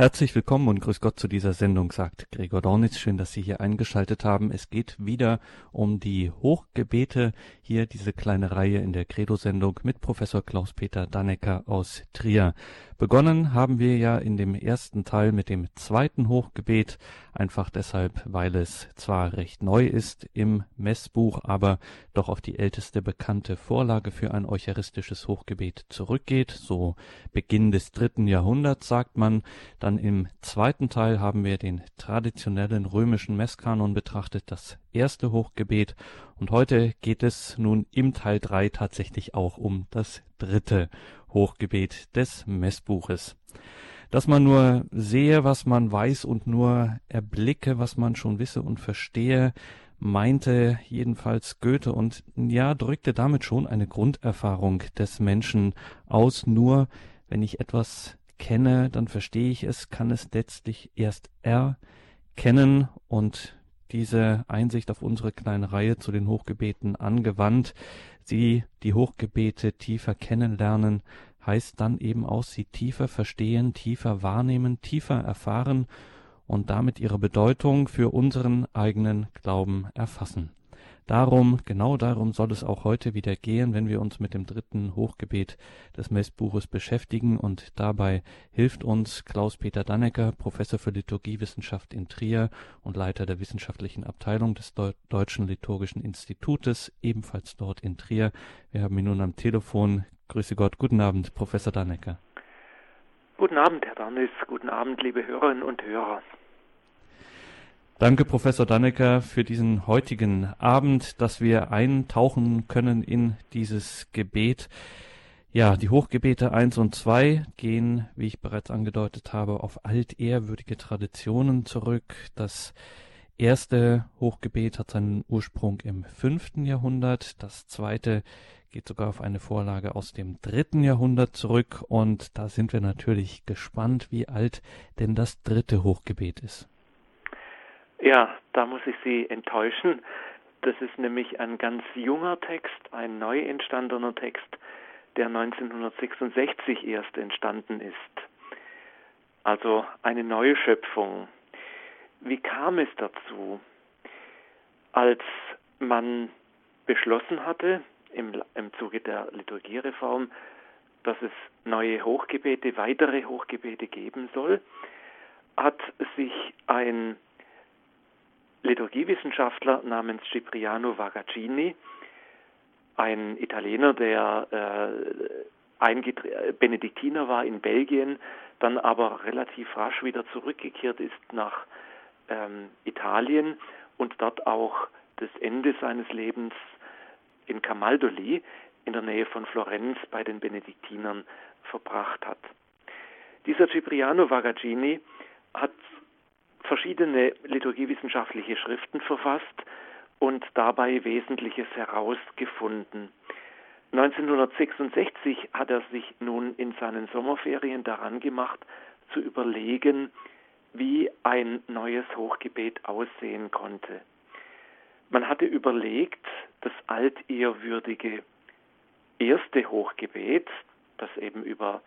Herzlich willkommen und grüß Gott zu dieser Sendung, sagt Gregor Dornitz. Schön, dass Sie hier eingeschaltet haben. Es geht wieder um die Hochgebete. Hier diese kleine Reihe in der Credo-Sendung mit Professor Klaus-Peter Dannecker aus Trier. Begonnen haben wir ja in dem ersten Teil mit dem zweiten Hochgebet, einfach deshalb, weil es zwar recht neu ist im Messbuch, aber doch auf die älteste bekannte Vorlage für ein eucharistisches Hochgebet zurückgeht, so Beginn des dritten Jahrhunderts sagt man. Dann im zweiten Teil haben wir den traditionellen römischen Messkanon betrachtet, das erste Hochgebet, und heute geht es nun im Teil drei tatsächlich auch um das dritte Hochgebet des Messbuches. Dass man nur sehe, was man weiß und nur erblicke, was man schon wisse und verstehe, meinte jedenfalls Goethe und ja, drückte damit schon eine Grunderfahrung des Menschen aus. Nur wenn ich etwas kenne, dann verstehe ich es, kann es letztlich erst erkennen und diese Einsicht auf unsere kleine Reihe zu den Hochgebeten angewandt, sie die Hochgebete tiefer kennenlernen, heißt dann eben auch sie tiefer verstehen, tiefer wahrnehmen, tiefer erfahren und damit ihre Bedeutung für unseren eigenen Glauben erfassen. Darum, genau darum soll es auch heute wieder gehen, wenn wir uns mit dem dritten Hochgebet des Messbuches beschäftigen und dabei hilft uns Klaus-Peter Dannecker, Professor für Liturgiewissenschaft in Trier und Leiter der wissenschaftlichen Abteilung des Deutschen Liturgischen Institutes, ebenfalls dort in Trier. Wir haben ihn nun am Telefon. Grüße Gott, guten Abend, Professor Dannecker. Guten Abend, Herr Darnis, guten Abend, liebe Hörerinnen und Hörer. Danke, Professor Dannecker, für diesen heutigen Abend, dass wir eintauchen können in dieses Gebet. Ja, die Hochgebete 1 und 2 gehen, wie ich bereits angedeutet habe, auf altehrwürdige Traditionen zurück. Das erste Hochgebet hat seinen Ursprung im fünften Jahrhundert. Das zweite geht sogar auf eine Vorlage aus dem dritten Jahrhundert zurück. Und da sind wir natürlich gespannt, wie alt denn das dritte Hochgebet ist. Ja, da muss ich Sie enttäuschen. Das ist nämlich ein ganz junger Text, ein neu entstandener Text, der 1966 erst entstanden ist. Also eine neue Schöpfung. Wie kam es dazu? Als man beschlossen hatte, im, im Zuge der Liturgiereform, dass es neue Hochgebete, weitere Hochgebete geben soll, hat sich ein Liturgiewissenschaftler namens Cipriano Vagaccini, ein Italiener, der äh, Benediktiner war in Belgien, dann aber relativ rasch wieder zurückgekehrt ist nach ähm, Italien und dort auch das Ende seines Lebens in Camaldoli in der Nähe von Florenz bei den Benediktinern verbracht hat. Dieser Cipriano Vagaccini hat verschiedene liturgiewissenschaftliche Schriften verfasst und dabei Wesentliches herausgefunden. 1966 hat er sich nun in seinen Sommerferien daran gemacht, zu überlegen, wie ein neues Hochgebet aussehen konnte. Man hatte überlegt, das altehrwürdige erste Hochgebet, das eben über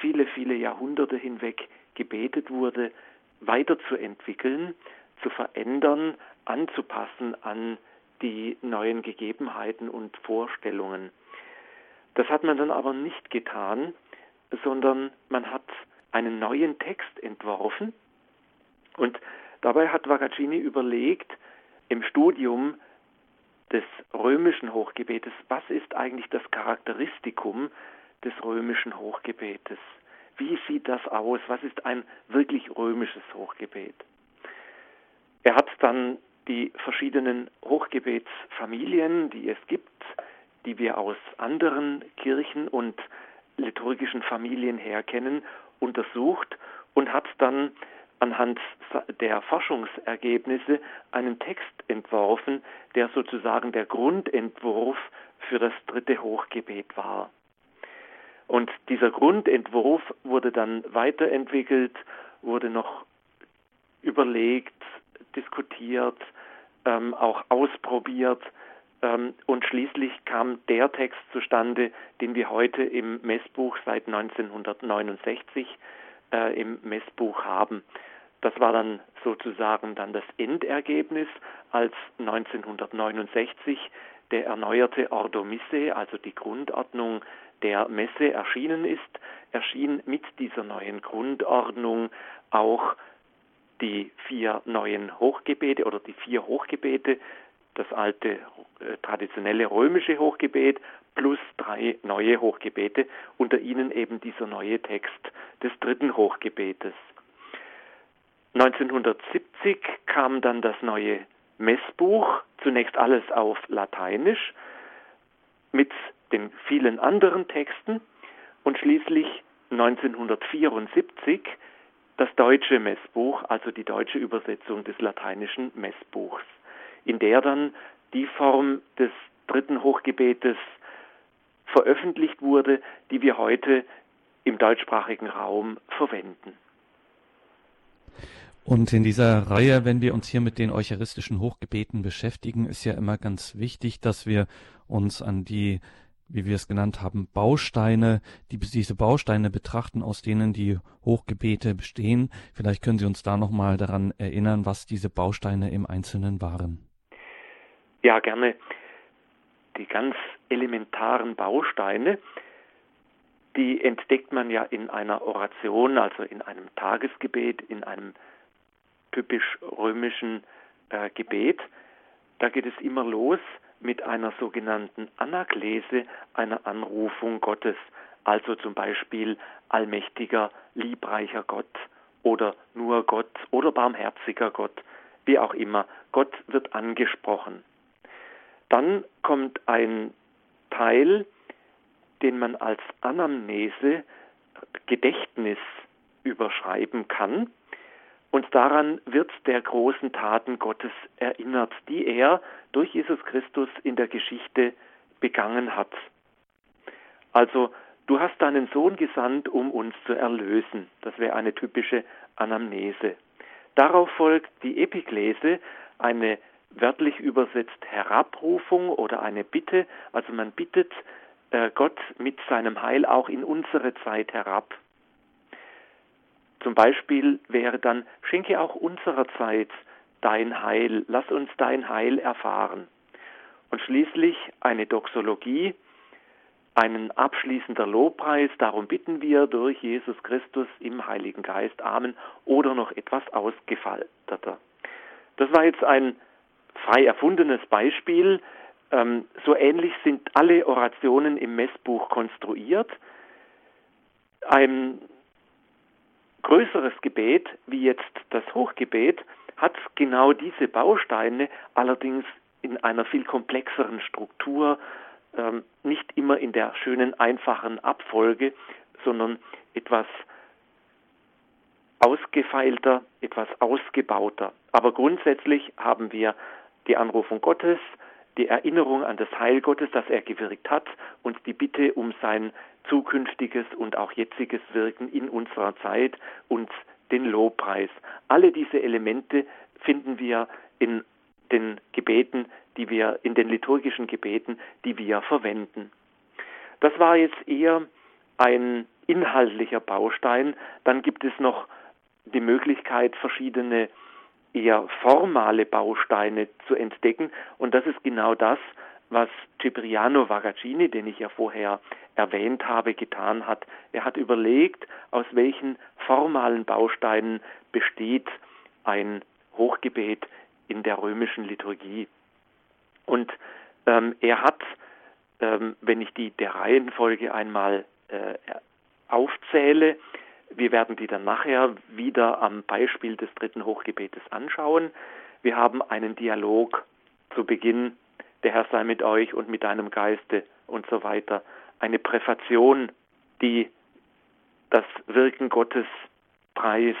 viele, viele Jahrhunderte hinweg gebetet wurde, weiterzuentwickeln, zu verändern, anzupassen an die neuen Gegebenheiten und Vorstellungen. Das hat man dann aber nicht getan, sondern man hat einen neuen Text entworfen und dabei hat Vagaccini überlegt, im Studium des römischen Hochgebetes, was ist eigentlich das Charakteristikum des römischen Hochgebetes? Wie sieht das aus? Was ist ein wirklich römisches Hochgebet? Er hat dann die verschiedenen Hochgebetsfamilien, die es gibt, die wir aus anderen Kirchen und liturgischen Familien her kennen, untersucht und hat dann anhand der Forschungsergebnisse einen Text entworfen, der sozusagen der Grundentwurf für das dritte Hochgebet war. Und dieser Grundentwurf wurde dann weiterentwickelt, wurde noch überlegt, diskutiert, ähm, auch ausprobiert ähm, und schließlich kam der Text zustande, den wir heute im Messbuch seit 1969 äh, im Messbuch haben. Das war dann sozusagen dann das Endergebnis, als 1969 der erneuerte Ordo Misse, also die Grundordnung der Messe erschienen ist, erschien mit dieser neuen Grundordnung auch die vier neuen Hochgebete oder die vier Hochgebete, das alte äh, traditionelle römische Hochgebet plus drei neue Hochgebete, unter ihnen eben dieser neue Text des dritten Hochgebetes. 1970 kam dann das neue Messbuch, zunächst alles auf Lateinisch, mit den vielen anderen Texten und schließlich 1974 das deutsche Messbuch, also die deutsche Übersetzung des lateinischen Messbuchs, in der dann die Form des dritten Hochgebetes veröffentlicht wurde, die wir heute im deutschsprachigen Raum verwenden. Und in dieser Reihe, wenn wir uns hier mit den eucharistischen Hochgebeten beschäftigen, ist ja immer ganz wichtig, dass wir uns an die, wie wir es genannt haben, Bausteine, die, diese Bausteine betrachten, aus denen die Hochgebete bestehen. Vielleicht können Sie uns da nochmal daran erinnern, was diese Bausteine im Einzelnen waren. Ja, gerne. Die ganz elementaren Bausteine, die entdeckt man ja in einer Oration, also in einem Tagesgebet, in einem typisch römischen äh, Gebet. Da geht es immer los mit einer sogenannten Anaklese, einer Anrufung Gottes, also zum Beispiel allmächtiger, liebreicher Gott oder nur Gott oder barmherziger Gott, wie auch immer. Gott wird angesprochen. Dann kommt ein Teil, den man als Anamnese, Gedächtnis überschreiben kann. Und daran wird der großen Taten Gottes erinnert, die er durch Jesus Christus in der Geschichte begangen hat. Also, du hast deinen Sohn gesandt, um uns zu erlösen. Das wäre eine typische Anamnese. Darauf folgt die Epiklese, eine wörtlich übersetzt Herabrufung oder eine Bitte. Also man bittet äh, Gott mit seinem Heil auch in unsere Zeit herab. Zum Beispiel wäre dann, schenke auch unserer Zeit dein Heil, lass uns dein Heil erfahren. Und schließlich eine Doxologie, einen abschließender Lobpreis, darum bitten wir durch Jesus Christus im Heiligen Geist. Amen. Oder noch etwas ausgefalteter. Das war jetzt ein frei erfundenes Beispiel. Ähm, so ähnlich sind alle Orationen im Messbuch konstruiert. Ein größeres Gebet, wie jetzt das Hochgebet, hat genau diese Bausteine, allerdings in einer viel komplexeren Struktur, ähm, nicht immer in der schönen, einfachen Abfolge, sondern etwas ausgefeilter, etwas ausgebauter. Aber grundsätzlich haben wir die Anrufung Gottes, die Erinnerung an das Heil Gottes, das er gewirkt hat, und die Bitte um sein zukünftiges und auch jetziges Wirken in unserer Zeit und den Lobpreis. Alle diese Elemente finden wir in den Gebeten, die wir, in den liturgischen Gebeten, die wir verwenden. Das war jetzt eher ein inhaltlicher Baustein. Dann gibt es noch die Möglichkeit, verschiedene eher formale Bausteine zu entdecken. Und das ist genau das, was Cipriano Vagaccini, den ich ja vorher erwähnt habe, getan hat. Er hat überlegt, aus welchen formalen Bausteinen besteht ein Hochgebet in der römischen Liturgie. Und ähm, er hat, ähm, wenn ich die der Reihenfolge einmal äh, aufzähle, wir werden die dann nachher wieder am Beispiel des dritten Hochgebetes anschauen. Wir haben einen Dialog zu Beginn, der Herr sei mit euch und mit deinem Geiste und so weiter. Eine Präfation, die das Wirken Gottes preist.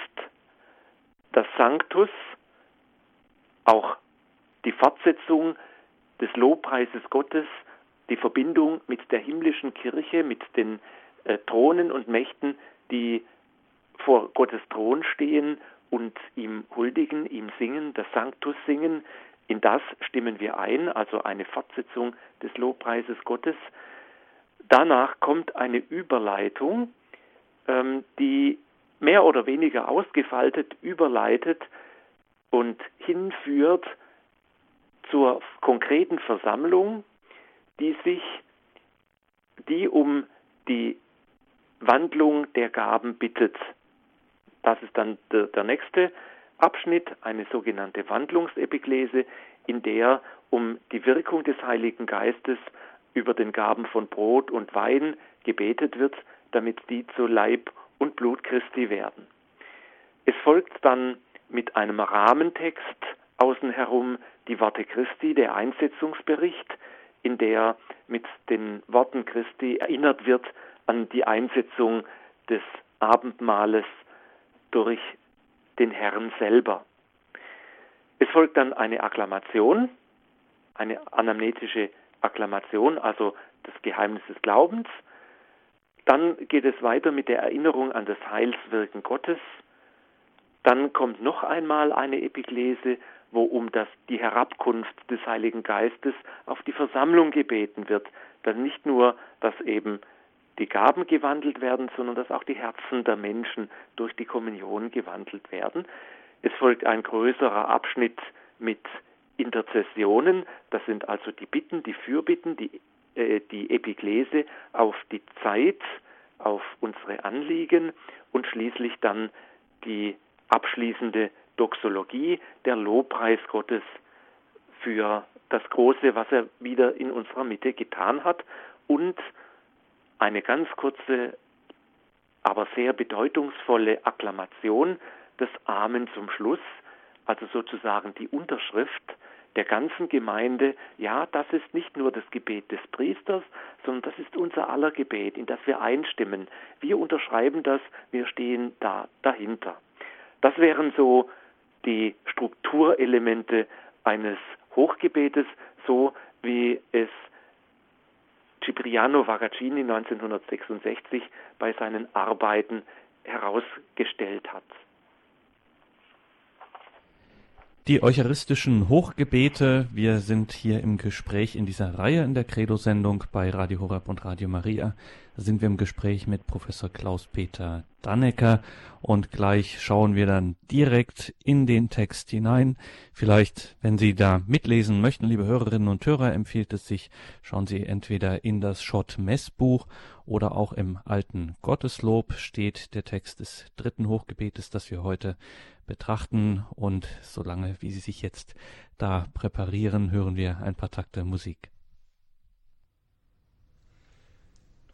Das Sanctus, auch die Fortsetzung des Lobpreises Gottes, die Verbindung mit der himmlischen Kirche, mit den äh, Thronen und Mächten, die vor Gottes Thron stehen und ihm huldigen, ihm singen, das Sanctus singen. In das stimmen wir ein, also eine Fortsetzung des Lobpreises Gottes. Danach kommt eine Überleitung, ähm, die mehr oder weniger ausgefaltet überleitet und hinführt zur konkreten Versammlung, die sich, die um die Wandlung der Gaben bittet. Das ist dann der, der nächste Abschnitt, eine sogenannte Wandlungsepiklese, in der um die Wirkung des Heiligen Geistes über den Gaben von Brot und Wein gebetet wird, damit die zu Leib und Blut Christi werden. Es folgt dann mit einem Rahmentext außen herum die Worte Christi, der Einsetzungsbericht, in der mit den Worten Christi erinnert wird an die Einsetzung des Abendmahles durch den Herrn selber. Es folgt dann eine Akklamation, eine anamnetische Akklamation, also das Geheimnis des Glaubens. Dann geht es weiter mit der Erinnerung an das Heilswirken Gottes. Dann kommt noch einmal eine Epiklese, wo um das, die Herabkunft des Heiligen Geistes auf die Versammlung gebeten wird. Dass nicht nur, dass eben die Gaben gewandelt werden, sondern dass auch die Herzen der Menschen durch die Kommunion gewandelt werden. Es folgt ein größerer Abschnitt mit Interzessionen, das sind also die Bitten, die Fürbitten, die, äh, die Epiklese auf die Zeit, auf unsere Anliegen und schließlich dann die abschließende Doxologie, der Lobpreis Gottes für das Große, was er wieder in unserer Mitte getan hat und eine ganz kurze, aber sehr bedeutungsvolle Akklamation des Amen zum Schluss, also sozusagen die Unterschrift der ganzen Gemeinde, ja, das ist nicht nur das Gebet des Priesters, sondern das ist unser aller Gebet, in das wir einstimmen. Wir unterschreiben das, wir stehen da dahinter. Das wären so die Strukturelemente eines Hochgebetes, so wie es Cipriano Vagaccini 1966 bei seinen Arbeiten herausgestellt hat. Die eucharistischen Hochgebete. Wir sind hier im Gespräch in dieser Reihe in der Credo-Sendung bei Radio Horab und Radio Maria. Sind wir im Gespräch mit Professor Klaus-Peter Dannecker und gleich schauen wir dann direkt in den Text hinein. Vielleicht, wenn Sie da mitlesen möchten, liebe Hörerinnen und Hörer, empfiehlt es sich, schauen Sie entweder in das Schott-Messbuch oder auch im alten Gotteslob steht der Text des dritten Hochgebetes, das wir heute betrachten. Und solange wie Sie sich jetzt da präparieren, hören wir ein paar Takte Musik. Du gabst, o Herr, mir Sein und Leben und deine Lehre himmlisch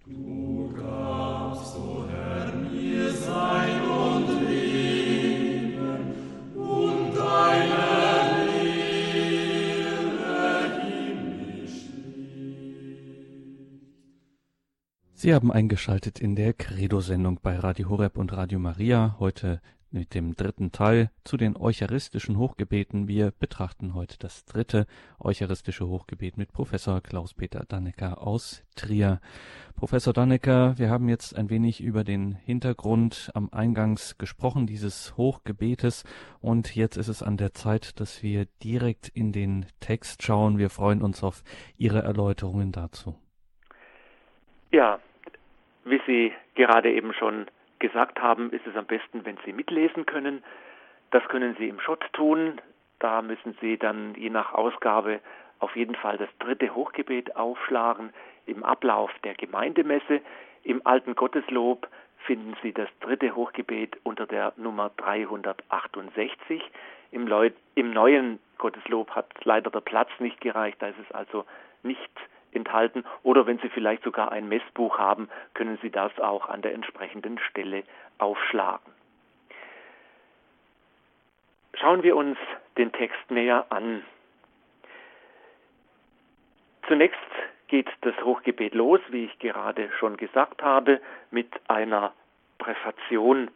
Sie haben eingeschaltet in der Credo-Sendung bei Radio Horeb und Radio Maria. Heute mit dem dritten Teil zu den eucharistischen Hochgebeten. Wir betrachten heute das dritte eucharistische Hochgebet mit Professor Klaus-Peter Dannecker aus Trier. Professor Dannecker, wir haben jetzt ein wenig über den Hintergrund am Eingangs gesprochen dieses Hochgebetes und jetzt ist es an der Zeit, dass wir direkt in den Text schauen. Wir freuen uns auf Ihre Erläuterungen dazu. Ja, wie Sie gerade eben schon gesagt haben, ist es am besten, wenn Sie mitlesen können. Das können Sie im Schott tun. Da müssen Sie dann je nach Ausgabe auf jeden Fall das dritte Hochgebet aufschlagen im Ablauf der Gemeindemesse. Im alten Gotteslob finden Sie das dritte Hochgebet unter der Nummer 368. Im, Leu im neuen Gotteslob hat leider der Platz nicht gereicht, da ist es also nicht enthalten. Oder wenn Sie vielleicht sogar ein Messbuch haben, können Sie das auch an der entsprechenden Stelle aufschlagen. Schauen wir uns den Text näher an. Zunächst geht das Hochgebet los, wie ich gerade schon gesagt habe, mit einer Präfation,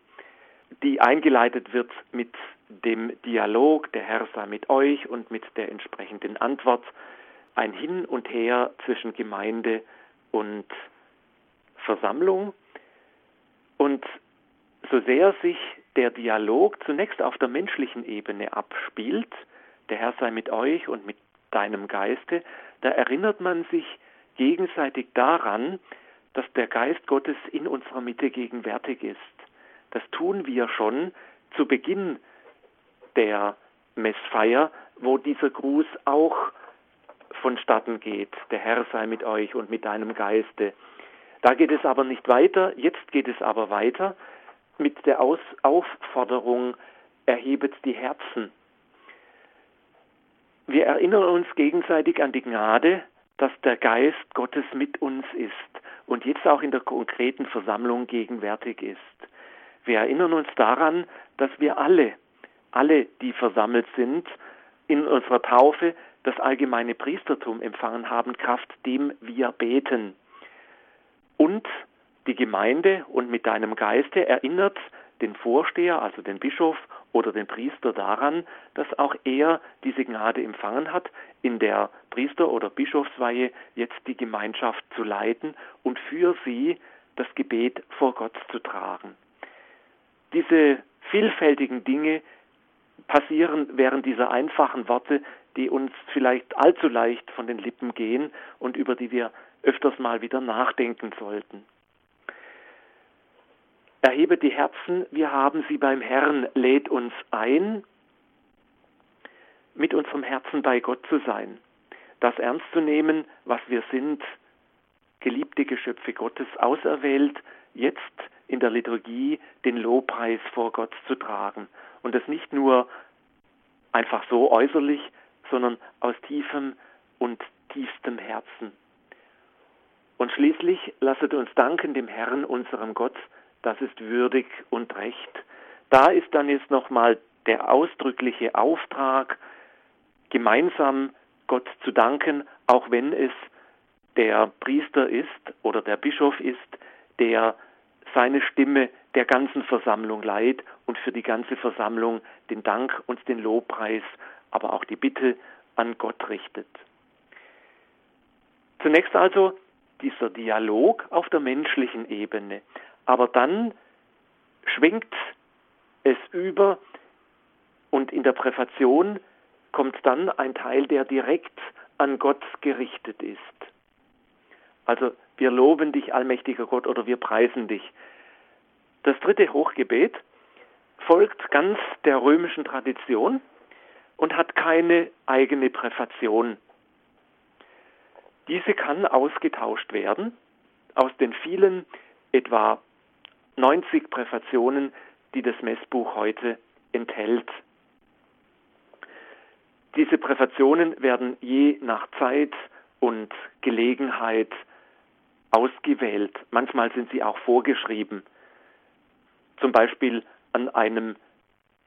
die eingeleitet wird mit dem Dialog, der Herr sei mit euch und mit der entsprechenden Antwort ein Hin und Her zwischen Gemeinde und Versammlung. Und so sehr sich der Dialog zunächst auf der menschlichen Ebene abspielt, der Herr sei mit euch und mit deinem Geiste, da erinnert man sich gegenseitig daran, dass der Geist Gottes in unserer Mitte gegenwärtig ist, Das tun wir schon zu Beginn der Messfeier, wo dieser Gruß auch vonstatten geht. Der Herr sei mit euch und mit deinem Geiste. Da geht es aber nicht weiter. Jetzt geht es aber weiter mit der Aus Aufforderung, erhebet die Herzen. Wir erinnern uns gegenseitig an die Gnade, dass der Geist Gottes mit uns ist und jetzt auch in der konkreten Versammlung gegenwärtig ist. Wir erinnern uns daran, dass wir alle, alle, die versammelt sind, in unserer Taufe das allgemeine Priestertum empfangen haben, Kraft dem wir beten. Und die Gemeinde und mit deinem Geiste erinnert den Vorsteher, also den Bischof oder den Priester daran, dass auch er diese Gnade empfangen hat, in der Priester- oder Bischofsweihe jetzt die Gemeinschaft zu leiten und für sie das Gebet vor Gott zu tragen. Diese vielfältigen Dinge passieren während dieser einfachen Worte, die uns vielleicht allzu leicht von den Lippen gehen und über die wir öfters mal wieder nachdenken sollten. Erhebe die Herzen, wir haben sie beim Herrn, lädt uns ein, mit unserem Herzen bei Gott zu sein, das ernst zu nehmen, was wir sind, geliebte Geschöpfe Gottes, auserwählt, jetzt in der Liturgie den Lobpreis vor Gott zu tragen und es nicht nur einfach so äußerlich, sondern aus tiefem und tiefstem Herzen. Und schließlich lasset uns danken dem Herrn, unserem Gott, das ist würdig und recht. Da ist dann jetzt nochmal der ausdrückliche Auftrag, gemeinsam Gott zu danken, auch wenn es der Priester ist oder der Bischof ist, der seine Stimme der ganzen Versammlung leiht und für die ganze Versammlung den Dank und den Lobpreis, aber auch die Bitte an Gott richtet. Zunächst also dieser Dialog auf der menschlichen Ebene. Aber dann schwingt es über und in der Präfation kommt dann ein Teil, der direkt an Gott gerichtet ist. Also wir loben dich, allmächtiger Gott, oder wir preisen dich. Das dritte Hochgebet folgt ganz der römischen Tradition und hat keine eigene Präfation. Diese kann ausgetauscht werden aus den vielen etwa 90 Präfationen, die das Messbuch heute enthält. Diese Präfationen werden je nach Zeit und Gelegenheit ausgewählt. Manchmal sind sie auch vorgeschrieben. Zum Beispiel an einem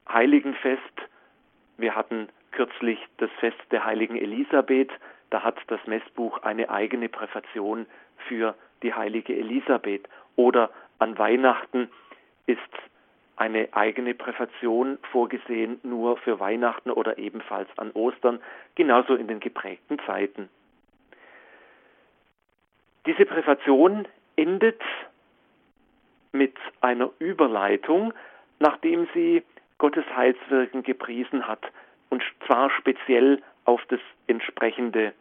Heiligenfest. Wir hatten kürzlich das Fest der heiligen Elisabeth. Da hat das Messbuch eine eigene Präfation für die heilige Elisabeth. Oder an Weihnachten ist eine eigene Präfation vorgesehen, nur für Weihnachten oder ebenfalls an Ostern, genauso in den geprägten Zeiten. Diese Präfation endet mit einer Überleitung, nachdem sie Gottes Heilswirken gepriesen hat, und zwar speziell auf das entsprechende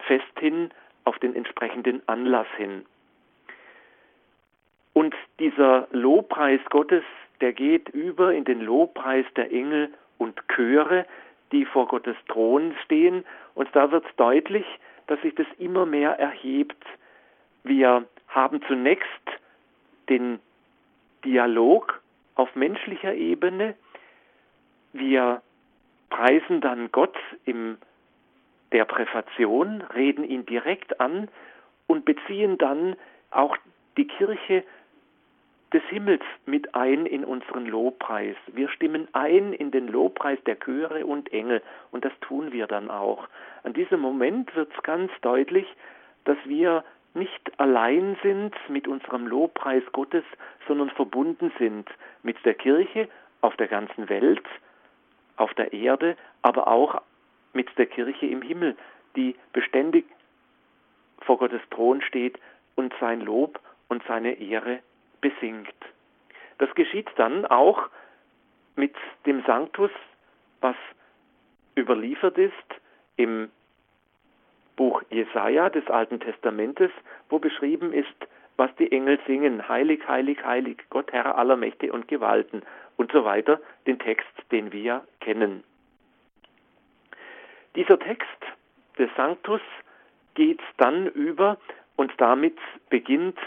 Fest hin, auf den entsprechenden Anlass hin. Und dieser Lobpreis Gottes, der geht über in den Lobpreis der Engel und Chöre, die vor Gottes Thron stehen. Und da wird deutlich, dass sich das immer mehr erhebt. Wir haben zunächst den Dialog auf menschlicher Ebene. Wir preisen dann Gott in der Präfation, reden ihn direkt an und beziehen dann auch die Kirche des Himmels mit ein in unseren Lobpreis. Wir stimmen ein in den Lobpreis der Chöre und Engel und das tun wir dann auch. An diesem Moment wird es ganz deutlich, dass wir nicht allein sind mit unserem Lobpreis Gottes, sondern verbunden sind mit der Kirche auf der ganzen Welt, auf der Erde, aber auch mit der Kirche im Himmel, die beständig vor Gottes Thron steht und sein Lob und seine Ehre besingt. Das geschieht dann auch mit dem Sanctus, was überliefert ist im Buch Jesaja des Alten Testamentes, wo beschrieben ist, was die Engel singen, heilig, heilig, heilig, Gott Herr aller Mächte und Gewalten und so weiter, den Text, den wir kennen. Dieser Text des Sanctus geht dann über und damit beginnt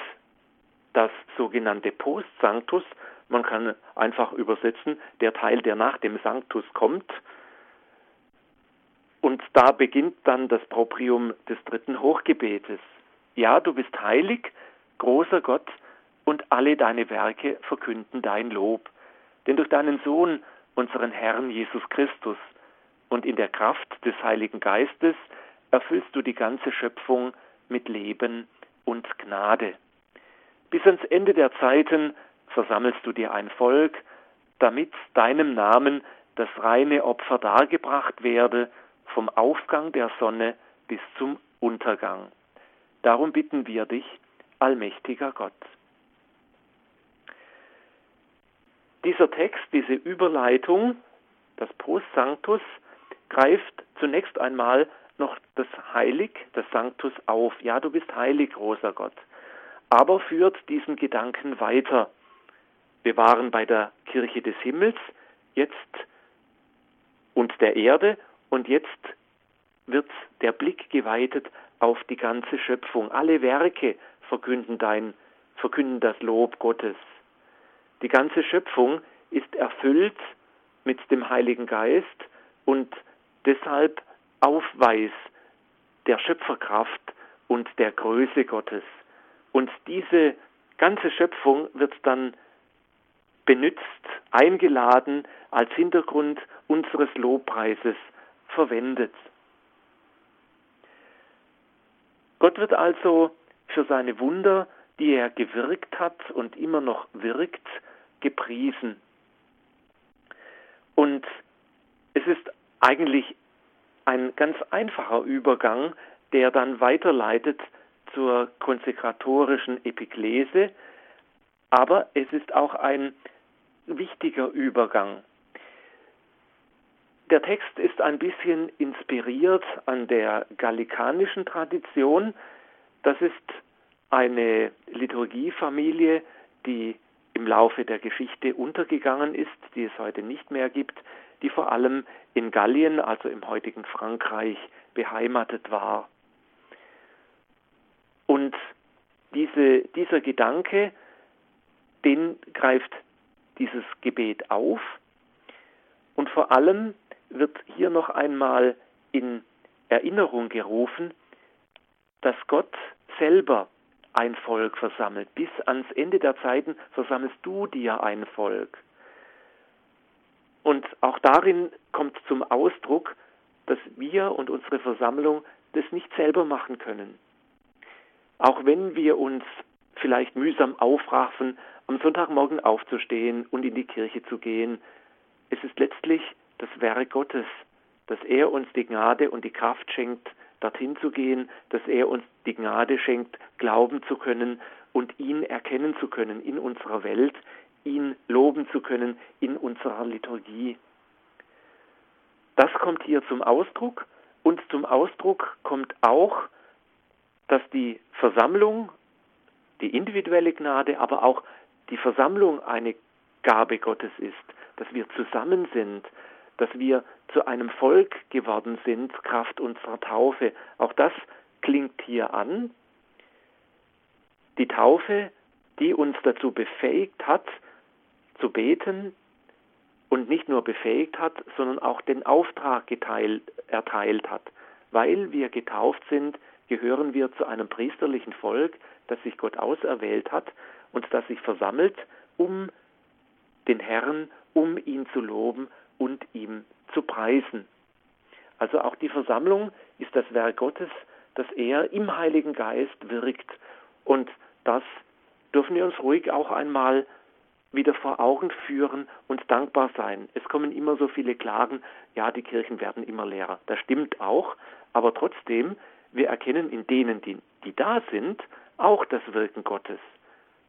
das sogenannte Post Sanctus. Man kann einfach übersetzen, der Teil, der nach dem Sanctus kommt. Und da beginnt dann das Proprium des dritten Hochgebetes. Ja, du bist heilig, großer Gott, und alle deine Werke verkünden dein Lob. Denn durch deinen Sohn, unseren Herrn Jesus Christus, und in der Kraft des Heiligen Geistes erfüllst du die ganze Schöpfung mit Leben und Gnade. Bis ans Ende der Zeiten versammelst du dir ein Volk, damit deinem Namen das reine Opfer dargebracht werde, vom Aufgang der Sonne bis zum Untergang. Darum bitten wir dich, allmächtiger Gott. Dieser Text, diese Überleitung, das Post Sanctus, greift zunächst einmal noch das Heilig, das Sanctus auf. Ja, du bist heilig, großer Gott. Aber führt diesen Gedanken weiter. Wir waren bei der Kirche des Himmels, jetzt und der Erde und jetzt wird der Blick geweitet auf die ganze Schöpfung. Alle Werke verkünden dein, verkünden das Lob Gottes. Die ganze Schöpfung ist erfüllt mit dem Heiligen Geist und deshalb Aufweis der Schöpferkraft und der Größe Gottes. Und diese ganze Schöpfung wird dann benützt, eingeladen, als Hintergrund unseres Lobpreises verwendet. Gott wird also für seine Wunder, die er gewirkt hat und immer noch wirkt, gepriesen. Und es ist eigentlich ein ganz einfacher Übergang, der dann weiterleitet zur konsekratorischen Epiklese, aber es ist auch ein wichtiger Übergang. Der Text ist ein bisschen inspiriert an der gallikanischen Tradition. Das ist eine Liturgiefamilie, die im Laufe der Geschichte untergegangen ist, die es heute nicht mehr gibt, die vor allem in Gallien, also im heutigen Frankreich, beheimatet war. Und diese, dieser Gedanke, den greift dieses Gebet auf und vor allem wird hier noch einmal in Erinnerung gerufen, dass Gott selber ein Volk versammelt. Bis ans Ende der Zeiten versammelst du dir ein Volk. Und auch darin kommt zum Ausdruck, dass wir und unsere Versammlung das nicht selber machen können. Auch wenn wir uns vielleicht mühsam aufraffen, am Sonntagmorgen aufzustehen und in die Kirche zu gehen, es ist letztlich das Werk Gottes, dass er uns die Gnade und die Kraft schenkt, dorthin zu gehen, dass er uns die Gnade schenkt, glauben zu können und ihn erkennen zu können in unserer Welt, ihn loben zu können in unserer Liturgie. Das kommt hier zum Ausdruck und zum Ausdruck kommt auch, dass die Versammlung, die individuelle Gnade, aber auch die Versammlung eine Gabe Gottes ist, dass wir zusammen sind, dass wir zu einem Volk geworden sind, Kraft unserer Taufe. Auch das klingt hier an. Die Taufe, die uns dazu befähigt hat, zu beten und nicht nur befähigt hat, sondern auch den Auftrag geteilt, erteilt hat. Weil wir getauft sind, gehören wir zu einem priesterlichen Volk, das sich Gott auserwählt hat und das sich versammelt, um den Herrn, um ihn zu loben und ihm zu preisen. Also auch die Versammlung ist das Werk Gottes, das er im Heiligen Geist wirkt. Und das dürfen wir uns ruhig auch einmal wieder vor Augen führen und dankbar sein. Es kommen immer so viele Klagen, ja, die Kirchen werden immer leerer. Das stimmt auch, aber trotzdem, wir erkennen in denen, die, die da sind, auch das Wirken Gottes.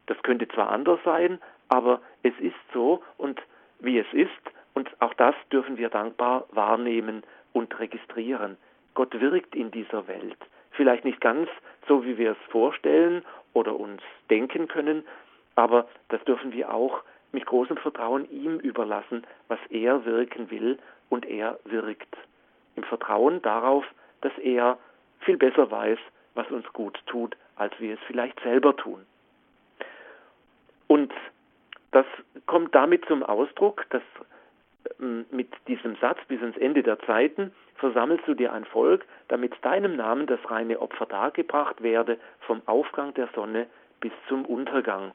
Das könnte zwar anders sein, aber es ist so und wie es ist, und auch das dürfen wir dankbar wahrnehmen und registrieren. Gott wirkt in dieser Welt. Vielleicht nicht ganz so, wie wir es vorstellen oder uns denken können, aber das dürfen wir auch mit großem Vertrauen ihm überlassen, was er wirken will und er wirkt. Im Vertrauen darauf, dass er viel besser weiß, was uns gut tut, als wir es vielleicht selber tun. Und das kommt damit zum Ausdruck, dass mit diesem Satz bis ans Ende der Zeiten versammelst du dir ein Volk, damit deinem Namen das reine Opfer dargebracht werde, vom Aufgang der Sonne bis zum Untergang.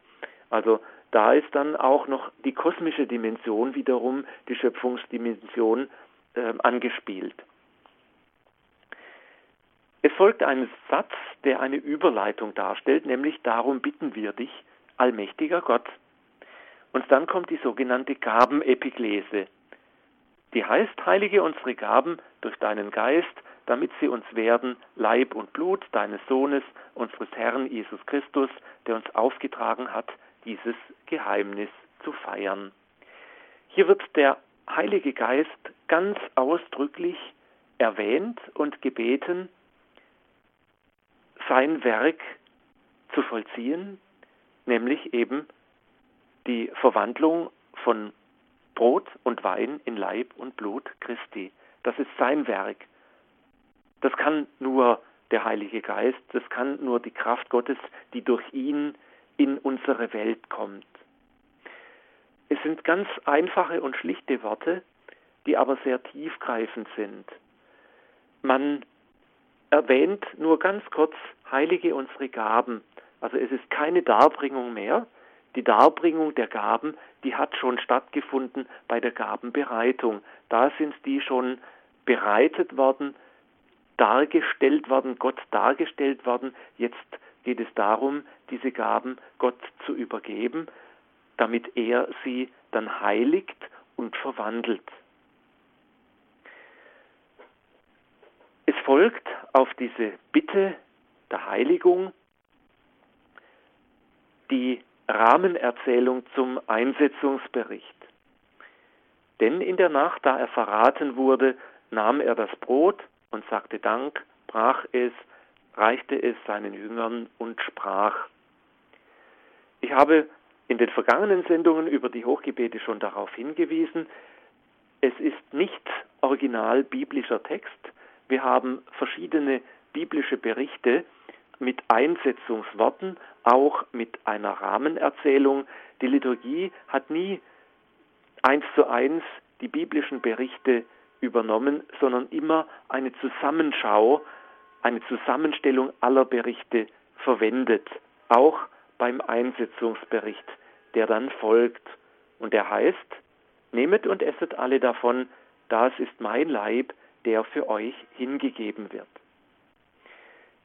Also da ist dann auch noch die kosmische Dimension wiederum, die Schöpfungsdimension äh, angespielt. Es folgt ein Satz, der eine Überleitung darstellt, nämlich darum bitten wir dich, allmächtiger Gott. Und dann kommt die sogenannte Gabenepiklese. Die heißt, heilige unsere Gaben durch deinen Geist, damit sie uns werden Leib und Blut deines Sohnes, unseres Herrn Jesus Christus, der uns aufgetragen hat, dieses Geheimnis zu feiern. Hier wird der Heilige Geist ganz ausdrücklich erwähnt und gebeten, sein Werk zu vollziehen, nämlich eben die Verwandlung von Brot und Wein in Leib und Blut Christi. Das ist sein Werk. Das kann nur der Heilige Geist, das kann nur die Kraft Gottes, die durch ihn in unsere Welt kommt. Es sind ganz einfache und schlichte Worte, die aber sehr tiefgreifend sind. Man erwähnt nur ganz kurz, heilige unsere Gaben. Also es ist keine Darbringung mehr, die Darbringung der Gaben, die hat schon stattgefunden bei der Gabenbereitung. Da sind die schon bereitet worden, dargestellt worden, Gott dargestellt worden. Jetzt geht es darum, diese Gaben Gott zu übergeben, damit er sie dann heiligt und verwandelt. Es folgt auf diese Bitte der Heiligung die Rahmenerzählung zum Einsetzungsbericht. Denn in der Nacht, da er verraten wurde, nahm er das Brot und sagte Dank, brach es, reichte es seinen Jüngern und sprach. Ich habe in den vergangenen Sendungen über die Hochgebete schon darauf hingewiesen, es ist nicht original biblischer Text. Wir haben verschiedene biblische Berichte, mit Einsetzungsworten, auch mit einer Rahmenerzählung. Die Liturgie hat nie eins zu eins die biblischen Berichte übernommen, sondern immer eine Zusammenschau, eine Zusammenstellung aller Berichte verwendet, auch beim Einsetzungsbericht, der dann folgt. Und der heißt, Nehmet und esset alle davon, das ist mein Leib, der für euch hingegeben wird.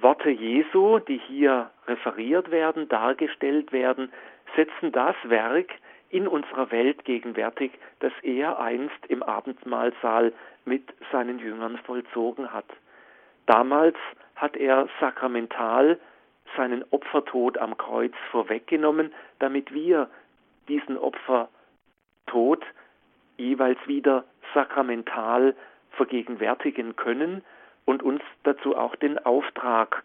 Worte Jesu, die hier referiert werden, dargestellt werden, setzen das Werk in unserer Welt gegenwärtig, das er einst im Abendmahlsaal mit seinen Jüngern vollzogen hat. Damals hat er sakramental seinen Opfertod am Kreuz vorweggenommen, damit wir diesen Opfertod jeweils wieder sakramental vergegenwärtigen können und uns dazu auch den Auftrag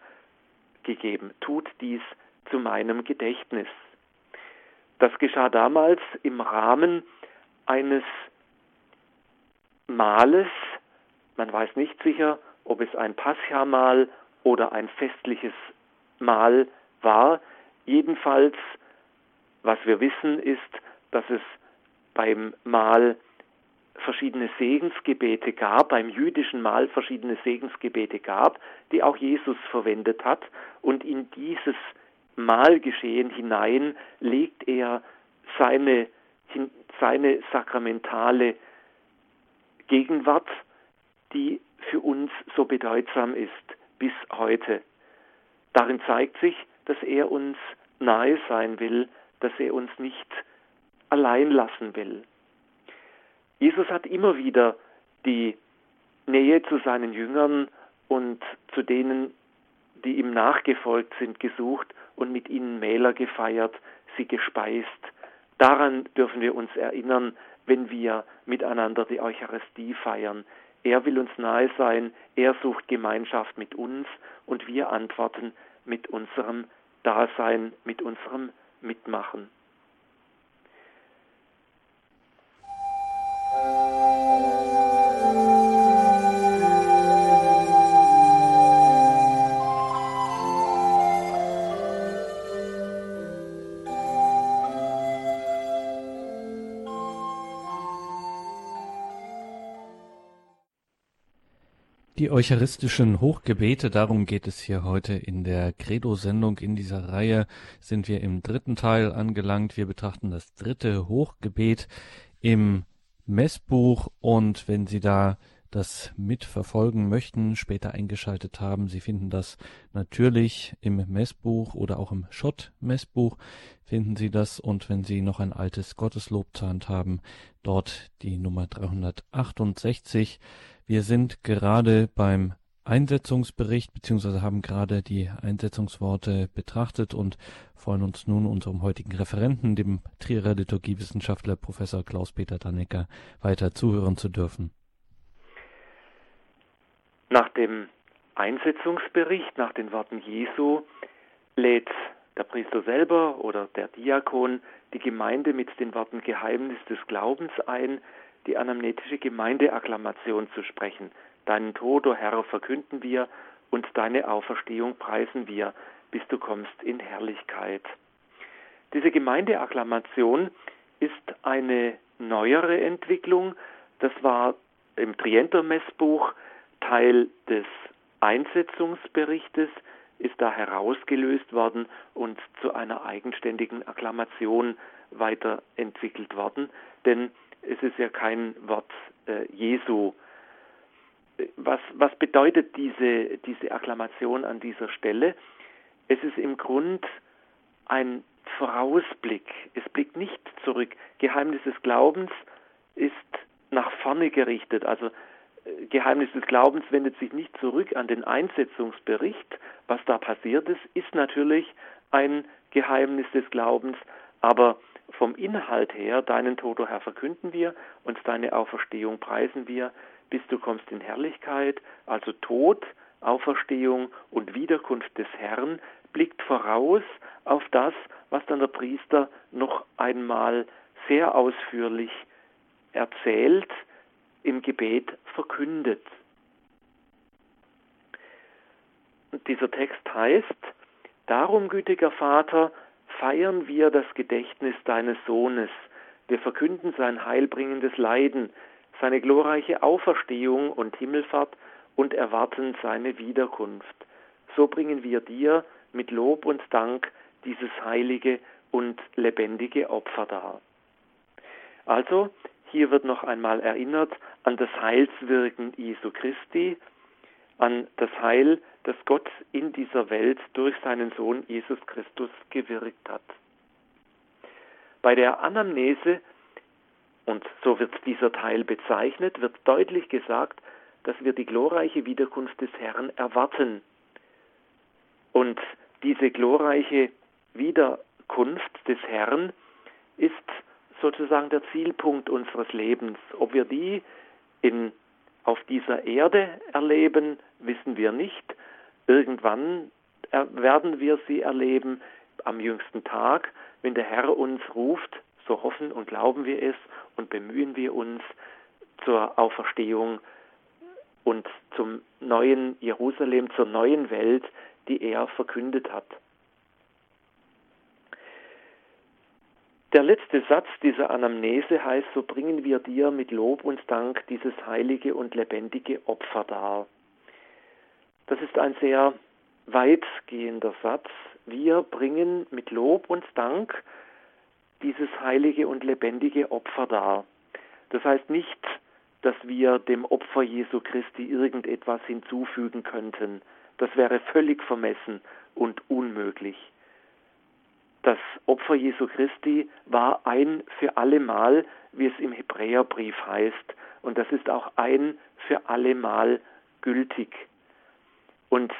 gegeben, tut dies zu meinem Gedächtnis. Das geschah damals im Rahmen eines Mahles, man weiß nicht sicher, ob es ein Pascha-Mahl oder ein festliches Mahl war. Jedenfalls, was wir wissen, ist, dass es beim Mahl verschiedene Segensgebete gab, beim jüdischen Mahl verschiedene Segensgebete gab, die auch Jesus verwendet hat. Und in dieses Mahlgeschehen hinein legt er seine, seine sakramentale Gegenwart, die für uns so bedeutsam ist bis heute. Darin zeigt sich, dass er uns nahe sein will, dass er uns nicht allein lassen will. Jesus hat immer wieder die Nähe zu seinen Jüngern und zu denen, die ihm nachgefolgt sind, gesucht und mit ihnen Mähler gefeiert, sie gespeist. Daran dürfen wir uns erinnern, wenn wir miteinander die Eucharistie feiern. Er will uns nahe sein, er sucht Gemeinschaft mit uns und wir antworten mit unserem Dasein, mit unserem Mitmachen. Eucharistischen Hochgebete, darum geht es hier heute in der Credo-Sendung. In dieser Reihe sind wir im dritten Teil angelangt. Wir betrachten das dritte Hochgebet im Messbuch und wenn Sie da das mitverfolgen möchten, später eingeschaltet haben. Sie finden das natürlich im Messbuch oder auch im Schott-Messbuch finden Sie das und wenn Sie noch ein altes Gotteslob zur Hand haben, dort die Nummer 368 wir sind gerade beim Einsetzungsbericht beziehungsweise haben gerade die Einsetzungsworte betrachtet und freuen uns nun unserem heutigen Referenten, dem Trierer Liturgiewissenschaftler Professor Klaus-Peter Dannecker, weiter zuhören zu dürfen. Nach dem Einsetzungsbericht, nach den Worten Jesu, lädt der Priester selber oder der Diakon die Gemeinde mit den Worten Geheimnis des Glaubens ein, die anamnetische Gemeindeakklamation zu sprechen. Deinen Tod, o Herr, verkünden wir und deine Auferstehung preisen wir, bis du kommst in Herrlichkeit. Diese Gemeindeakklamation ist eine neuere Entwicklung. Das war im Trienter-Messbuch Teil des Einsetzungsberichtes, ist da herausgelöst worden und zu einer eigenständigen Akklamation weiterentwickelt worden. Denn es ist ja kein Wort äh, Jesu. Was, was bedeutet diese, diese Akklamation an dieser Stelle? Es ist im Grund ein Vorausblick. Es blickt nicht zurück. Geheimnis des Glaubens ist nach vorne gerichtet. Also äh, Geheimnis des Glaubens wendet sich nicht zurück an den Einsetzungsbericht. Was da passiert ist, ist natürlich ein Geheimnis des Glaubens, aber vom Inhalt her, deinen Tod, o Herr, verkünden wir und deine Auferstehung preisen wir, bis du kommst in Herrlichkeit, also Tod, Auferstehung und Wiederkunft des Herrn, blickt voraus auf das, was dann der Priester noch einmal sehr ausführlich erzählt, im Gebet verkündet. Und dieser Text heißt, Darum, gütiger Vater, feiern wir das Gedächtnis deines Sohnes. Wir verkünden sein heilbringendes Leiden, seine glorreiche Auferstehung und Himmelfahrt und erwarten seine Wiederkunft. So bringen wir dir mit Lob und Dank dieses heilige und lebendige Opfer dar. Also, hier wird noch einmal erinnert an das Heilswirken Jesu Christi, an das Heil, das Gott in dieser Welt durch seinen Sohn Jesus Christus gewirkt hat. Bei der Anamnese, und so wird dieser Teil bezeichnet, wird deutlich gesagt, dass wir die glorreiche Wiederkunft des Herrn erwarten. Und diese glorreiche Wiederkunft des Herrn ist sozusagen der Zielpunkt unseres Lebens. Ob wir die in auf dieser Erde erleben, wissen wir nicht. Irgendwann werden wir sie erleben am jüngsten Tag, wenn der Herr uns ruft, so hoffen und glauben wir es und bemühen wir uns zur Auferstehung und zum neuen Jerusalem, zur neuen Welt, die er verkündet hat. Der letzte Satz dieser Anamnese heißt, so bringen wir dir mit Lob und Dank dieses heilige und lebendige Opfer dar. Das ist ein sehr weitgehender Satz. Wir bringen mit Lob und Dank dieses heilige und lebendige Opfer dar. Das heißt nicht, dass wir dem Opfer Jesu Christi irgendetwas hinzufügen könnten. Das wäre völlig vermessen und unmöglich. Das Opfer Jesu Christi war ein für allemal, wie es im Hebräerbrief heißt. Und das ist auch ein für allemal gültig. Und